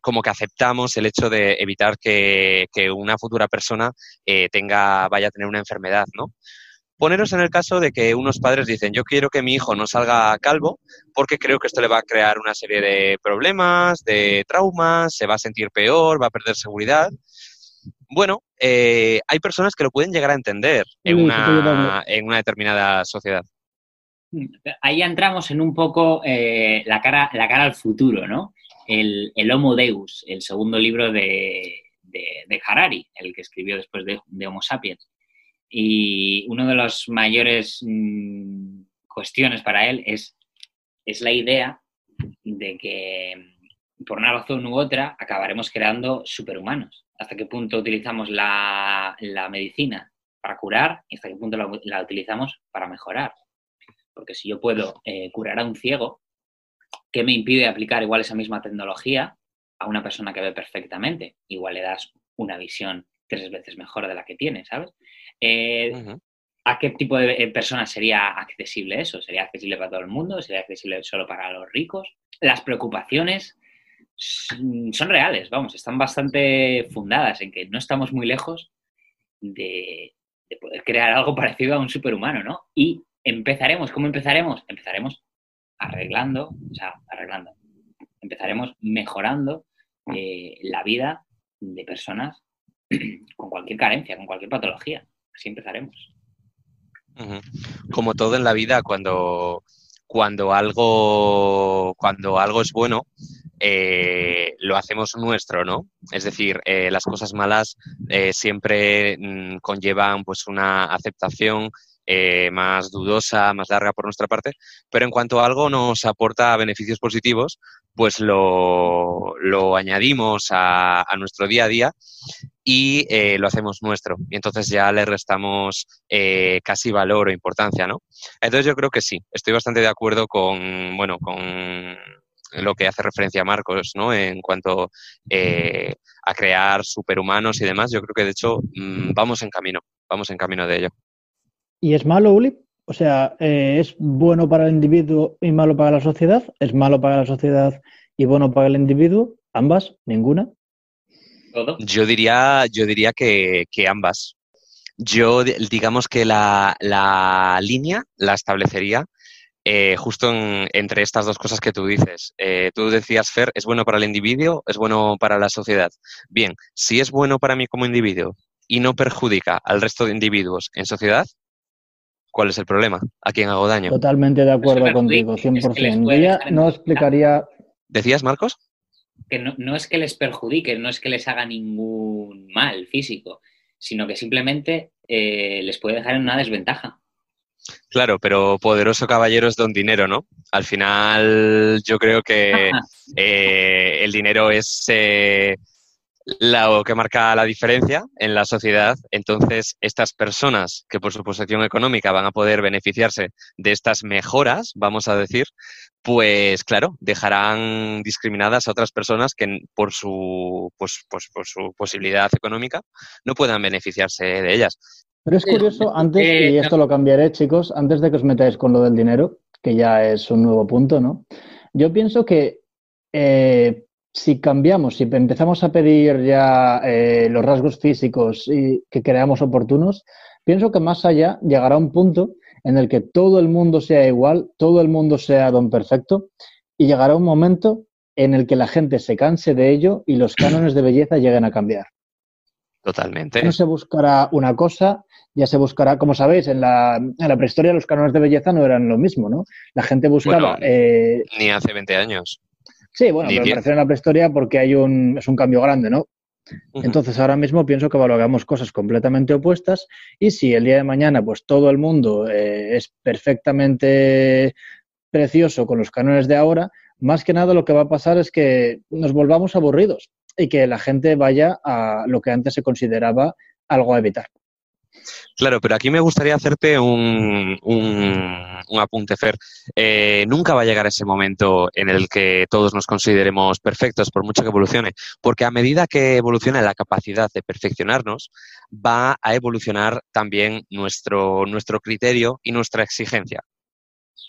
[SPEAKER 2] como que aceptamos el hecho de evitar que, que una futura persona eh, tenga, vaya a tener una enfermedad, ¿no? Poneros en el caso de que unos padres dicen, yo quiero que mi hijo no salga calvo porque creo que esto le va a crear una serie de problemas, de traumas, se va a sentir peor, va a perder seguridad. Bueno, eh, hay personas que lo pueden llegar a entender en una, en una determinada sociedad.
[SPEAKER 3] Ahí entramos en un poco eh, la, cara, la cara al futuro, ¿no? El, el Homo Deus, el segundo libro de, de, Harari, el que escribió después de, Homo Sapiens. Y una de las mayores mm, cuestiones para él es, es la idea de que por una razón u otra acabaremos creando superhumanos. ¿Hasta qué punto utilizamos la, la medicina para curar y hasta qué punto la, utilizamos para mejorar? Porque si yo puedo eh, curar a un ciego, ¿qué me impide aplicar igual esa misma tecnología a una persona que ve perfectamente? Igual le das una visión tres veces mejor de la que tiene, ¿sabes? Eh, ¿A qué tipo de eh, personas sería accesible eso? ¿Sería accesible para todo el mundo? ¿Sería accesible solo para los ricos? Las preocupaciones son reales, vamos, están bastante fundadas en que no estamos muy lejos de, de poder crear algo parecido a un superhumano, ¿no? Y empezaremos, ¿cómo empezaremos? Empezaremos arreglando, o sea, arreglando. Empezaremos mejorando eh, la vida de personas con cualquier carencia, con cualquier patología. Así empezaremos.
[SPEAKER 2] Como todo en la vida, cuando, cuando, algo, cuando algo es bueno, eh, lo hacemos nuestro, ¿no? Es decir, eh, las cosas malas siempre mm, conllevan pues una aceptación eh, más dudosa, más larga por nuestra parte, pero en cuanto a algo nos aporta beneficios positivos, pues lo, añadimos a, nuestro día a día y eh, lo hacemos nuestro. Y entonces ya le restamos eh, casi valor o importancia, ¿no? Entonces yo creo que sí, estoy bastante de acuerdo con, bueno, con lo que hace referencia a Marcos, ¿no? En cuanto a crear superhumanos y demás, yo creo que de hecho mm, vamos en camino, vamos en camino de ello.
[SPEAKER 4] ¿Y es malo, Uli? O sea, eh, ¿es bueno para el individuo y malo para la sociedad? ¿Es malo para la sociedad y bueno para el individuo? ¿Ambas? ¿Ninguna?
[SPEAKER 2] Yo diría, yo diría que, ambas. Yo, digamos que la, línea la establecería eh, justo entre estas dos cosas que tú dices. Eh, tú decías, Fer, ¿es bueno para el individuo? ¿Es bueno para la sociedad? Bien, si es bueno para mí como individuo y no perjudica al resto de individuos en sociedad, ¿Cuál es el problema? ¿A quién hago daño?
[SPEAKER 4] Totalmente de acuerdo contigo, 100%. no explicaría...
[SPEAKER 2] ¿Decías, Marcos?
[SPEAKER 3] Que no, es que les perjudique, no es que les haga ningún mal físico, sino que simplemente eh, les puede dejar en una desventaja.
[SPEAKER 2] Claro, pero poderoso caballero es don dinero, ¿no? Al final yo creo que eh, el dinero es eh, lo que marca la diferencia en la sociedad. Entonces, estas personas que por su posición económica van a poder beneficiarse de estas mejoras, vamos a decir, pues claro, dejarán discriminadas a otras personas que por su, pues, pues, por su posibilidad económica no puedan beneficiarse de ellas.
[SPEAKER 4] Pero es curioso, antes, y esto lo cambiaré, chicos, antes de que os metáis con lo del dinero, que ya es un nuevo punto, ¿no? Yo pienso que eh, si cambiamos, si empezamos a pedir ya eh, los rasgos físicos y que creamos oportunos, pienso que más allá llegará un punto en el que todo el mundo sea igual, todo el mundo sea don perfecto, y llegará un momento en el que la gente se canse de ello y los cánones de belleza lleguen a cambiar.
[SPEAKER 2] Totalmente.
[SPEAKER 4] No se buscará una cosa, ya se buscará, como sabéis, en la, en la prehistoria los cánones de belleza no eran lo mismo, ¿no? La gente buscaba...
[SPEAKER 2] Eh, ni hace 20 años.
[SPEAKER 4] Sí, bueno, pero refiero a la prehistoria porque hay un, es un cambio grande, ¿no? Entonces ahora mismo pienso que valoramos cosas completamente opuestas y si el día de mañana pues todo el mundo eh, es perfectamente precioso con los cánones de ahora, más que nada lo que va a pasar es que nos volvamos aburridos. y que la gente vaya a lo que antes se consideraba algo a evitar.
[SPEAKER 2] Claro, pero aquí me gustaría hacerte un, un, apunte, Fer. Eh, nunca va a llegar ese momento en el que todos nos consideremos perfectos, por mucho que evolucione, porque a medida que evoluciona la capacidad de perfeccionarnos, va a evolucionar también nuestro, nuestro criterio y nuestra exigencia.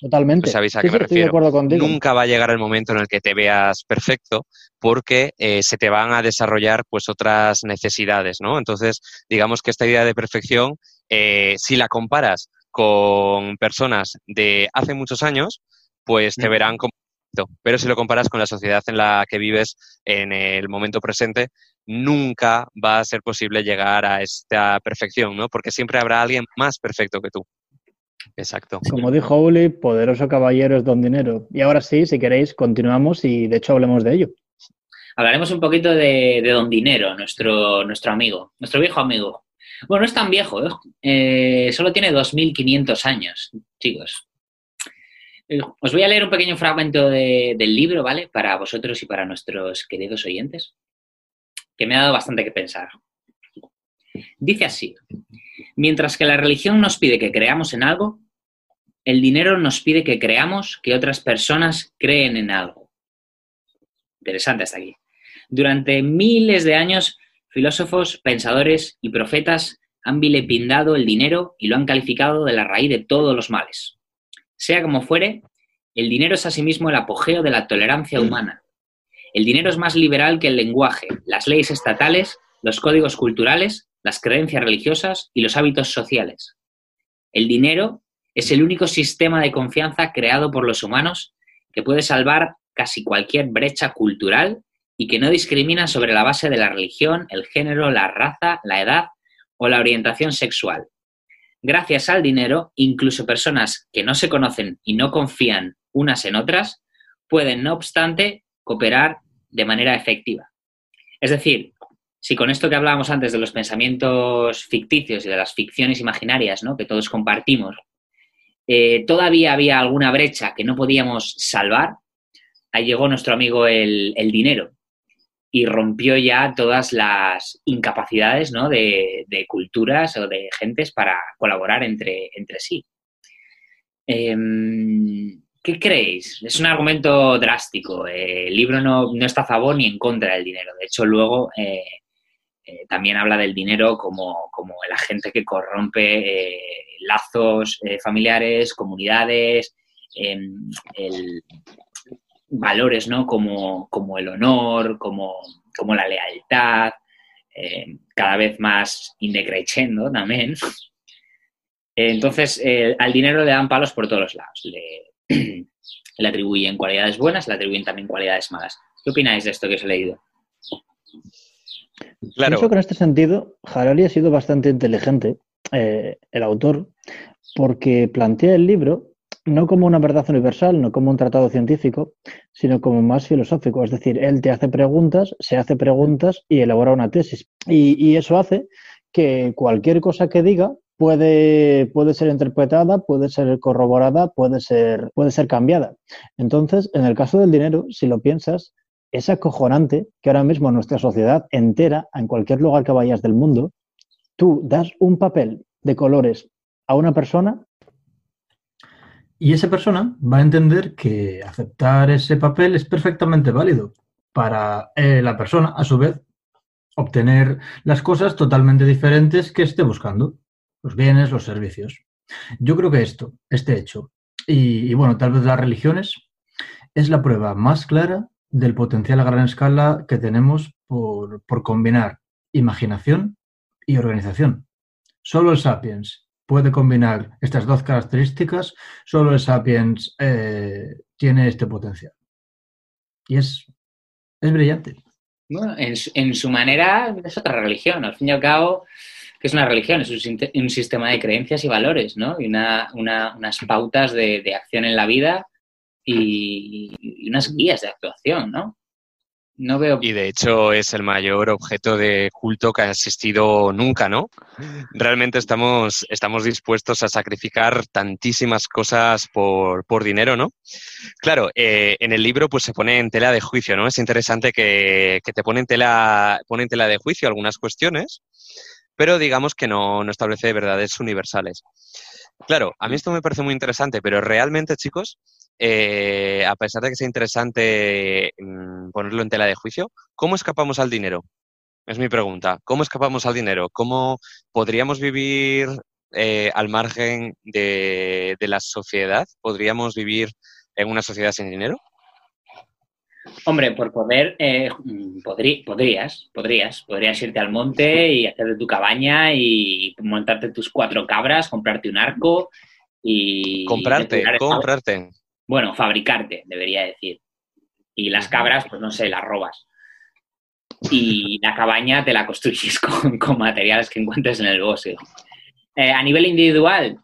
[SPEAKER 4] Totalmente.
[SPEAKER 2] Pues sabéis a qué me refiero. Nunca va a llegar el momento en el que te veas perfecto porque eh, se te van a desarrollar pues otras necesidades, ¿no? Entonces, digamos que esta idea de perfección, eh, si la comparas con personas de hace muchos años, pues te verán como pero si lo comparas con la sociedad en la que vives en el momento presente, nunca va a ser posible llegar a esta perfección, ¿no? Porque siempre habrá alguien más perfecto que tú. Exacto.
[SPEAKER 4] Como dijo Uli, poderoso caballero es don dinero. Y ahora sí, si queréis, continuamos y de hecho hablemos de ello.
[SPEAKER 3] Hablaremos un poquito de, don dinero, nuestro, nuestro amigo, nuestro viejo amigo. Bueno, no es tan viejo, ¿eh? Eh, solo tiene 2.500 años, chicos. Eh, os voy a leer un pequeño fragmento del libro, ¿vale? Para vosotros y para nuestros queridos oyentes, que me ha dado bastante que pensar. Dice así, mientras que la religión nos pide que creamos en algo, el dinero nos pide que creamos que otras personas creen en algo. Interesante hasta aquí. Durante miles de años, filósofos, pensadores y profetas han vilepindado el dinero y lo han calificado de la raíz de todos los males. Sea como fuere, el dinero es asimismo el apogeo de la tolerancia humana. El dinero es más liberal que el lenguaje, las leyes estatales, los códigos culturales las creencias religiosas y los hábitos sociales. El dinero es el único sistema de confianza creado por los humanos que puede salvar casi cualquier brecha cultural y que no discrimina sobre la base de la religión, el género, la raza, la edad o la orientación sexual. Gracias al dinero, incluso personas que no se conocen y no confían unas en otras pueden, no obstante, cooperar de manera efectiva. Es decir, si con esto que hablábamos antes de los pensamientos ficticios y de las ficciones imaginarias ¿no? que todos compartimos, eh, todavía había alguna brecha que no podíamos salvar, ahí llegó nuestro amigo el, dinero y rompió ya todas las incapacidades ¿no? de, culturas o de gentes para colaborar entre, entre sí. Em, ¿Qué creéis? Es un argumento drástico. El libro no, está a favor ni en contra del dinero. De hecho, luego eh, eh, también habla del dinero como, el agente que corrompe eh, lazos eh, familiares, comunidades, em, valores ¿no? como, el honor, como, la lealtad, cada vez más indecreciendo también. Entonces, al dinero le dan palos por todos lados. Le, le atribuyen cualidades buenas, le atribuyen también cualidades malas. ¿Qué opináis de esto que os he leído?
[SPEAKER 4] Claro. Pienso que en este sentido, Harari ha sido bastante inteligente, eh, el autor, porque plantea el libro no como una verdad universal, no como un tratado científico, sino como más filosófico. Es decir, él te hace preguntas, se hace preguntas y elabora una tesis. Y, eso hace que cualquier cosa que diga puede, puede ser interpretada, puede ser corroborada, puede ser, puede ser cambiada. Entonces, en el caso del dinero, si lo piensas, es acojonante que ahora mismo nuestra sociedad entera, en cualquier lugar que vayas del mundo, tú das un papel de colores a una persona.
[SPEAKER 1] Y esa persona va a entender que aceptar ese papel es perfectamente válido para eh, la persona, a su vez, obtener las cosas totalmente diferentes que esté buscando, los bienes, los servicios. Yo creo que esto, este hecho, y bueno, tal vez las religiones, es la prueba más clara del potencial a gran escala que tenemos por, combinar imaginación y organización. Solo el Sapiens puede combinar estas dos características, solo el Sapiens eh, tiene este potencial. Y es, es brillante.
[SPEAKER 3] Bueno, en, su manera es otra religión. Al fin y al cabo, que es una religión? Es un, sistema de creencias y valores, ¿no? Y unas pautas de acción en la vida y, unas guías de actuación, ¿no? No veo.
[SPEAKER 2] Y de hecho es el mayor objeto de culto que ha existido nunca, ¿no? Realmente estamos, estamos dispuestos a sacrificar tantísimas cosas por, por dinero, ¿no? Claro, eh, en el libro pues se pone en tela de juicio, ¿no? Es interesante que, que te pone en, tela, pone tela de juicio algunas cuestiones, pero digamos que no, no establece verdades universales. Claro, a mí esto me parece muy interesante, pero realmente, chicos, eh, a pesar de que sea interesante mm, ponerlo en tela de juicio, ¿cómo escapamos al dinero? Es mi pregunta. ¿Cómo escapamos al dinero? ¿Cómo podríamos vivir eh, al margen de, la sociedad? ¿Podríamos vivir en una sociedad sin dinero?
[SPEAKER 3] Hombre, por poder, eh, mm, podrías, podrías, podrías irte al monte y hacer tu cabaña y montarte tus cuatro cabras, comprarte un arco y...
[SPEAKER 2] Comprarte, comprarte.
[SPEAKER 3] Bueno, fabricarte, debería decir. Y las cabras, pues no sé, las robas. Y la cabaña te la construyes con, materiales que encuentres en el bosque. Eh, a nivel individual,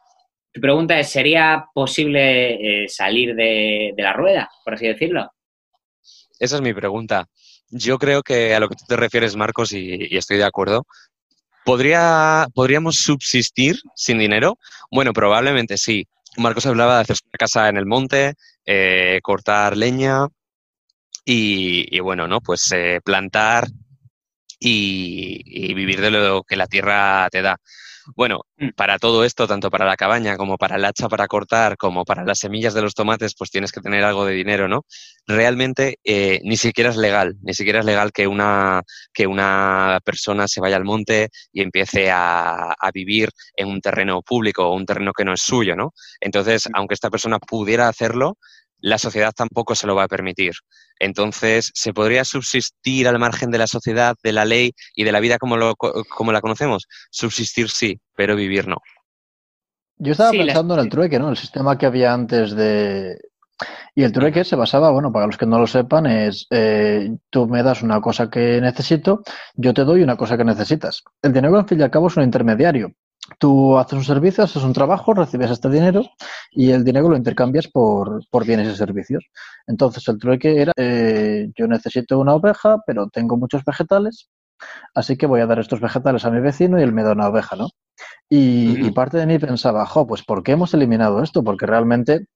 [SPEAKER 3] tu pregunta es, ¿sería posible eh, salir de, la rueda, por así decirlo?
[SPEAKER 2] Esa es mi pregunta. Yo creo que a lo que tú te refieres, Marcos, y, estoy de acuerdo, ¿podría, ¿podríamos subsistir sin dinero? Bueno, probablemente sí. Marcos hablaba de hacer una casa en el monte, eh, cortar leña y, bueno, ¿no? Pues eh, plantar y, vivir de lo que la tierra te da. Bueno, mm. para todo esto, tanto para la cabaña como para el hacha para cortar, como para las semillas de los tomates, pues tienes que tener algo de dinero, ¿no? Realmente eh, ni siquiera es legal, ni siquiera es legal que una, que una persona se vaya al monte y empiece a, a vivir en un terreno público o un terreno que no es suyo, ¿no? Entonces, aunque esta persona pudiera hacerlo, la sociedad tampoco se lo va a permitir. Entonces, ¿se podría subsistir al margen de la sociedad, de la ley y de la vida como, lo, como la conocemos? Subsistir sí, pero vivir no.
[SPEAKER 4] Yo estaba pensando en el trueque, ¿no? El sistema que había antes de... Y el trueque se basaba, bueno, para los que no lo sepan, es eh, tú me das una cosa que necesito, yo te doy una cosa que necesitas. El dinero, al fin y al cabo, es un intermediario. Tú haces un servicio, haces un trabajo, recibes este dinero y el dinero lo intercambias por, bienes y servicios. Entonces el trueque era, eh, yo necesito una oveja, pero tengo muchos vegetales, así que voy a dar estos vegetales a mi vecino y él me da una oveja, ¿no? Y, parte de mí pensaba, jo, pues ¿por qué hemos eliminado esto? Porque realmente,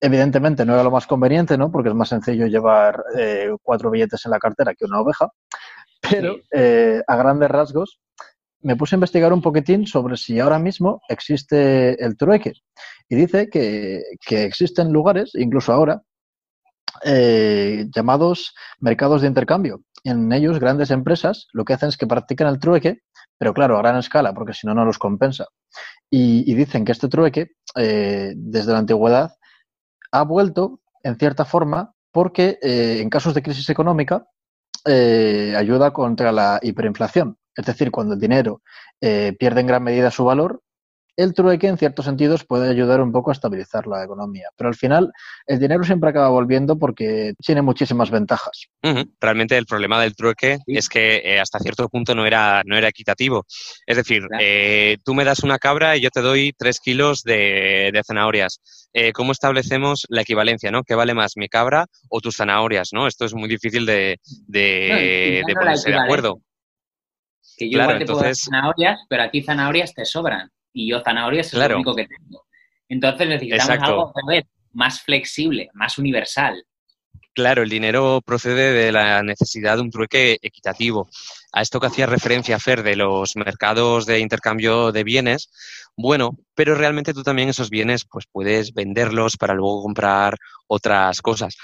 [SPEAKER 4] evidentemente no era lo más conveniente, ¿no? Porque es más sencillo llevar eh, cuatro billetes en la cartera que una oveja, pero eh, a grandes rasgos me puse a investigar un poquitín sobre si ahora mismo existe el trueque. Y dice que, existen lugares, incluso ahora, eh, llamados mercados de intercambio. En ellos, grandes empresas lo que hacen es que practican el trueque, pero claro, a gran escala, porque si no, no los compensa. Y, dicen que este trueque, eh, desde la antigüedad, ha vuelto, en cierta forma, porque eh, en casos de crisis económica ayuda contra la hiperinflación. Es decir, cuando el dinero eh, pierde en gran medida su valor, el trueque en ciertos sentidos puede ayudar un poco a estabilizar la economía. Pero al final el dinero siempre acaba volviendo porque tiene muchísimas ventajas.
[SPEAKER 2] Realmente el problema del trueque es que eh, hasta cierto punto no era, no era equitativo. Es decir, eh, tú me das una cabra y yo te doy tres kilos de, zanahorias. ¿Cómo establecemos la equivalencia? ¿no? ¿Qué vale más, mi cabra o tus zanahorias? ¿no? Esto es muy difícil de, de ponerse de acuerdo.
[SPEAKER 3] Que yo igual te puedo dar zanahorias, pero aquí zanahorias te sobran. Y yo zanahorias es lo único que tengo. Entonces necesitamos algo más flexible, más universal.
[SPEAKER 2] Claro, el dinero procede de la necesidad de un trueque equitativo. A esto que hacía referencia Fer de los mercados de intercambio de bienes, bueno, pero realmente tú también esos bienes pues puedes venderlos para luego comprar otras cosas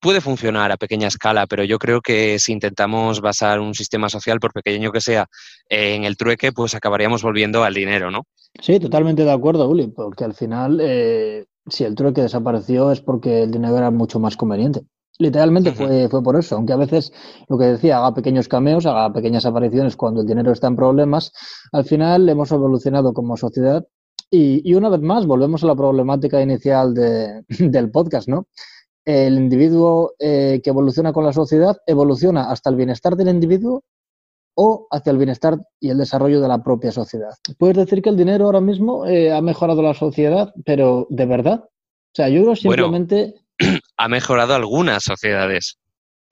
[SPEAKER 2] puede funcionar a pequeña escala, pero yo creo que si intentamos basar un sistema social, por pequeño que sea, en el trueque, pues acabaríamos volviendo al dinero, ¿no?
[SPEAKER 4] Sí, totalmente de acuerdo, Uli, porque al final, eh, si el trueque desapareció es porque el dinero era mucho más conveniente. Literalmente fue, fue por eso, aunque a veces lo que decía, haga pequeños cameos, haga pequeñas apariciones cuando el dinero está en problemas, al final hemos evolucionado como sociedad y, y una vez más volvemos a la problemática inicial de, del podcast, ¿no? El individuo eh, que evoluciona con la sociedad evoluciona hasta el bienestar del individuo o hacia el bienestar y el desarrollo de la propia sociedad. Puedes decir que el dinero ahora mismo eh, ha mejorado la sociedad, pero ¿de verdad? O sea, yo creo simplemente...
[SPEAKER 2] ha mejorado algunas sociedades.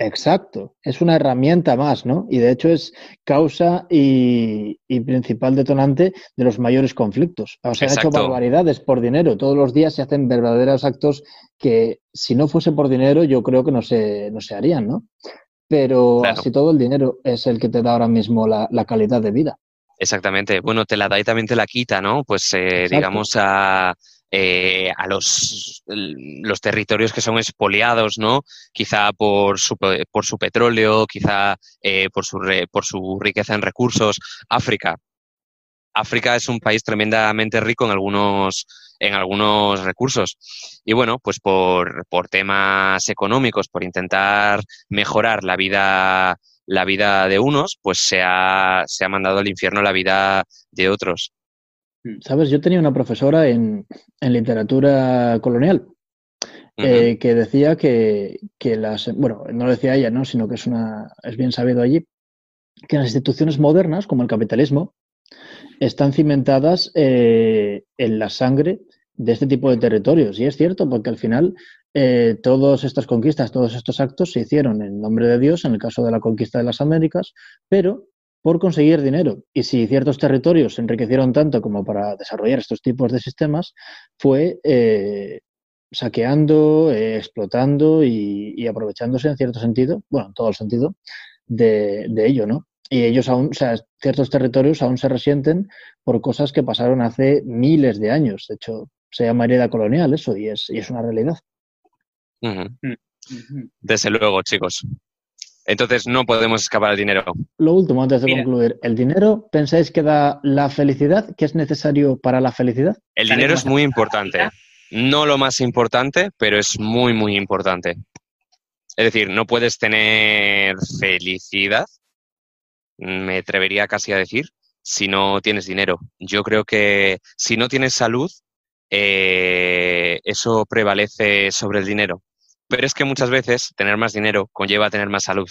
[SPEAKER 4] Exacto, es una herramienta más, ¿no? Y de hecho es causa y, principal detonante de los mayores conflictos. O sea, han hecho barbaridades por dinero. Todos los días se hacen verdaderos actos que, si no fuese por dinero, yo creo que no se, no se harían, ¿no? Pero así todo el dinero es el que te da ahora mismo la, calidad de vida.
[SPEAKER 2] Exactamente. Bueno, te la da y también te la quita, ¿no? Pues eh, digamos a eh, a los, los territorios que son expoliados, ¿no? Quizá por su, por su petróleo, quizá eh, por, su, por su riqueza en recursos. África. África es un país tremendamente rico en algunos, en algunos recursos. Y bueno, pues por, por temas económicos, por intentar mejorar la vida, la vida de unos, pues se ha, se ha mandado al infierno la vida de otros.
[SPEAKER 4] Sabes, yo tenía una profesora en, literatura colonial eh, que decía que, las, bueno, no lo decía ella, ¿no? sino que es, una, es bien sabido allí, que las instituciones modernas, como el capitalismo, están cimentadas eh, en la sangre de este tipo de territorios. Y es cierto, porque al final eh, todas estas conquistas, todos estos actos se hicieron en nombre de Dios, en el caso de la conquista de las Américas, pero por conseguir dinero. Y si ciertos territorios se enriquecieron tanto como para desarrollar estos tipos de sistemas, fue eh, saqueando, eh, explotando y, aprovechándose en cierto sentido, bueno, en todo el sentido, de, ello, ¿no? Y ellos aún, o sea, ciertos territorios aún se resienten por cosas que pasaron hace miles de años. De hecho, se llama hereda colonial eso y es, y es una realidad.
[SPEAKER 2] Mm. Desde luego, chicos. Entonces no podemos escapar al dinero.
[SPEAKER 4] Lo último, antes de concluir, ¿el dinero pensáis que da la felicidad? ¿Qué es necesario para la felicidad?
[SPEAKER 2] El dinero es muy importante. No lo más importante, pero es muy, muy importante. Es decir, no puedes tener felicidad, me atrevería casi a decir, si no tienes dinero. Yo creo que si no tienes salud, eh, eso prevalece sobre el dinero. Pero es que muchas veces tener más dinero conlleva tener más salud.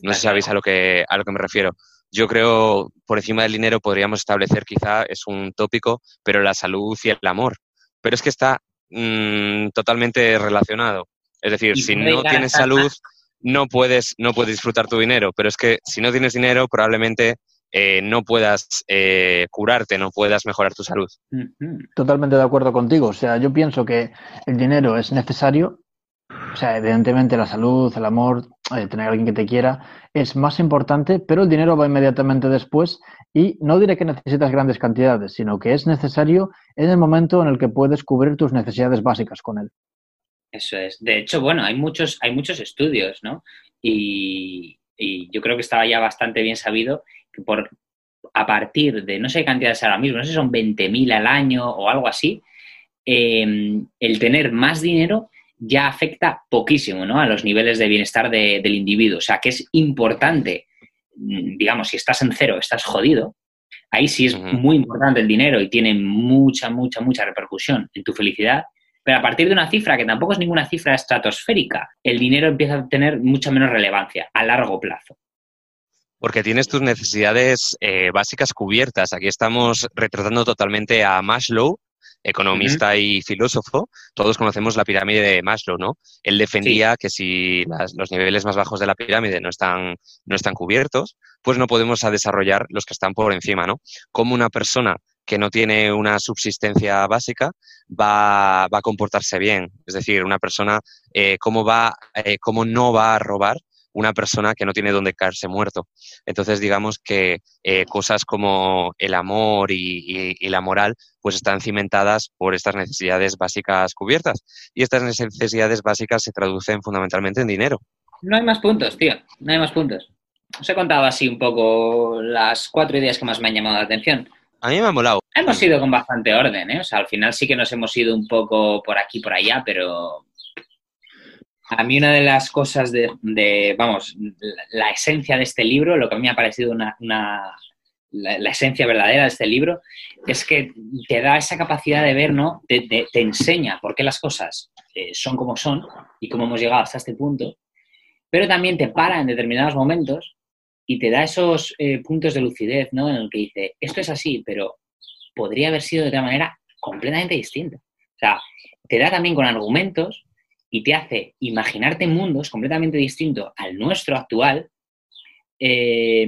[SPEAKER 2] No sé si sabéis a lo que, a lo que me refiero. Yo creo, por encima del dinero podríamos establecer, quizá es un tópico, pero la salud y el amor. Pero es que está mm, totalmente relacionado. Es decir, si no tienes salud, no puedes, no puedes disfrutar tu dinero. Pero es que si no tienes dinero, probablemente eh, no puedas eh, curarte, no puedas mejorar tu salud.
[SPEAKER 4] Totalmente de acuerdo contigo. O sea, yo pienso que el dinero es necesario, o sea, evidentemente la salud, el amor, eh, tener a alguien que te quiera es más importante, pero el dinero va inmediatamente después y no diré que necesitas grandes cantidades, sino que es necesario en el momento en el que puedes cubrir tus necesidades básicas con él.
[SPEAKER 3] Eso es. De hecho, bueno, hay muchos, hay muchos estudios, ¿no? Y, yo creo que estaba ya bastante bien sabido que por a partir de no sé qué cantidades ahora mismo, no sé si son 20.000 al año o algo así, eh, el tener más dinero ya afecta poquísimo ¿no? a los niveles de bienestar del individuo. O sea, que es importante, mm, digamos, si estás en cero, estás jodido, ahí sí es muy importante el dinero y tiene mucha, mucha, mucha repercusión en tu felicidad. Pero a partir de una cifra que tampoco es ninguna cifra estratosférica, el dinero empieza a tener mucha menos relevancia a largo plazo
[SPEAKER 2] porque tienes tus necesidades eh, básicas cubiertas. Aquí estamos retratando totalmente a Maslow economista y filósofo, todos conocemos la pirámide de Maslow, ¿no? Él defendía que si los niveles más bajos de la pirámide no están, no están cubiertos, pues no podemos desarrollar los que están por encima, ¿no? Como una persona que no tiene una subsistencia básica va, va a comportarse bien. Es decir, una persona, eh, ¿cómo, va, eh, cómo no va a robar una persona que no tiene dónde caerse muerto. Entonces, digamos que eh, cosas como el amor y, la moral, pues están cimentadas por estas necesidades básicas cubiertas. Y estas necesidades básicas se traducen fundamentalmente en dinero.
[SPEAKER 3] No hay más puntos, tío. No hay más puntos. Os he contado así un poco las cuatro ideas que más me han llamado la atención.
[SPEAKER 2] A mí me ha molado.
[SPEAKER 3] Hemos ido con bastante orden, ¿eh? O sea, al final sí que nos hemos ido un poco por aquí, por allá, pero a mí una de las cosas de, vamos, la, esencia de este libro, lo que a mí me ha parecido una, la, esencia verdadera de este libro, es que te da esa capacidad de ver, ¿no? Te, te, enseña por qué las cosas eh, son como son y cómo hemos llegado hasta este punto, pero también te para en determinados momentos y te da esos eh, puntos de lucidez, ¿no? En el que dice, esto es así, pero podría haber sido de otra manera completamente distinta. O sea, te da también con argumentos y te hace imaginarte mundos completamente distintos al nuestro actual eh,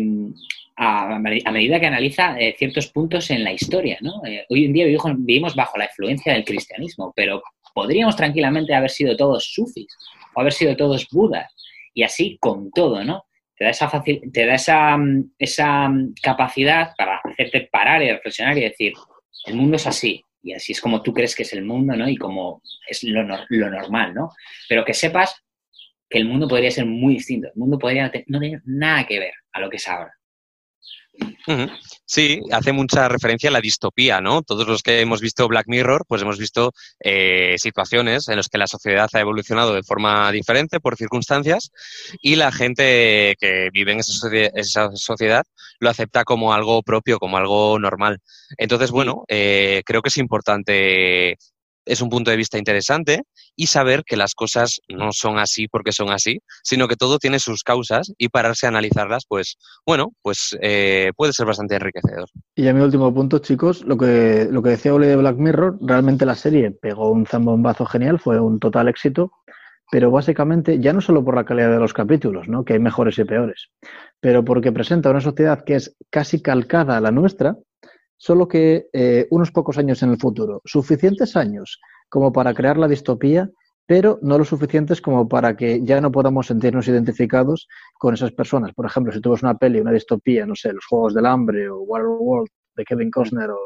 [SPEAKER 3] a, medida que analiza eh, ciertos puntos en la historia. ¿no? Eh, hoy en día vivimos, bajo la influencia del cristianismo, pero podríamos tranquilamente haber sido todos sufis o haber sido todos budas y así con todo, ¿no? Te da esa, te da esa, esa capacidad para hacerte parar y reflexionar y decir, el mundo es así, y así es como tú crees que es el mundo, ¿no? Y como es lo, lo normal, ¿no? Pero que sepas que el mundo podría ser muy distinto. El mundo podría no tener nada que ver a lo que es ahora.
[SPEAKER 2] Sí, hace mucha referencia a la distopía, ¿no? Todos los que hemos visto Black Mirror, pues hemos visto eh, situaciones en las que la sociedad ha evolucionado de forma diferente por circunstancias y la gente que vive en esa, sociedad lo acepta como algo propio, como algo normal. Entonces, bueno, eh, creo que es importante es un punto de vista interesante y saber que las cosas no son así porque son así, sino que todo tiene sus causas y pararse a analizarlas, pues bueno, pues eh, puede ser bastante enriquecedor.
[SPEAKER 4] Y a mi último punto, chicos, lo que, lo que decía Oli de Black Mirror, realmente la serie pegó un zambombazo genial, fue un total éxito, pero básicamente ya no solo por la calidad de los capítulos, ¿no? que hay mejores y peores, pero porque presenta una sociedad que es casi calcada a la nuestra, solo que eh, unos pocos años en el futuro, suficientes años como para crear la distopía, pero no lo suficientes como para que ya no podamos sentirnos identificados con esas personas. Por ejemplo, si ves una peli, una distopía, no sé, Los Juegos del Hambre o World de Kevin Costner o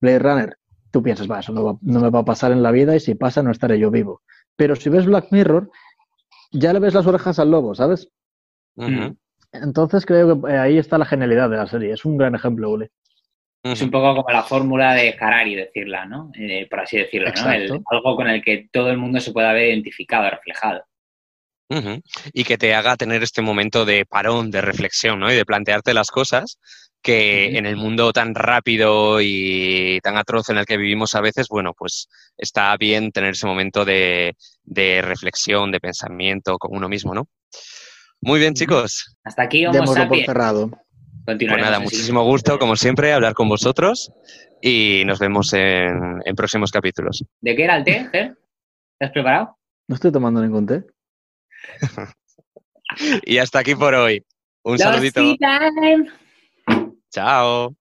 [SPEAKER 4] Blade Runner, tú piensas, va, eso no, me va a pasar en la vida y si pasa no estaré yo vivo. Pero si ves Black Mirror, ya le ves las orejas al lobo, ¿sabes? Entonces creo que eh, ahí está la genialidad de la serie. Es un gran ejemplo,
[SPEAKER 3] Es un poco como la fórmula de Harari, decirla, ¿no? Eh, por así decirlo, ¿no? algo con el que todo el mundo se pueda ver identificado, reflejado.
[SPEAKER 2] Y que te haga tener este momento de parón, de reflexión, ¿no? Y de plantearte las cosas que en el mundo tan rápido y tan atroz en el que vivimos a veces, bueno, pues está bien tener ese momento de, reflexión, de pensamiento con uno mismo, ¿no? Muy bien, chicos.
[SPEAKER 3] Hasta aquí, vamos a
[SPEAKER 4] por
[SPEAKER 2] Pues nada, muchísimo gusto, como siempre, hablar con vosotros y nos vemos en, próximos capítulos.
[SPEAKER 3] ¿De qué era el té, Fer? ¿Te has preparado?
[SPEAKER 4] No estoy tomando ningún té.
[SPEAKER 2] y hasta aquí por hoy. Un saludito. Chao.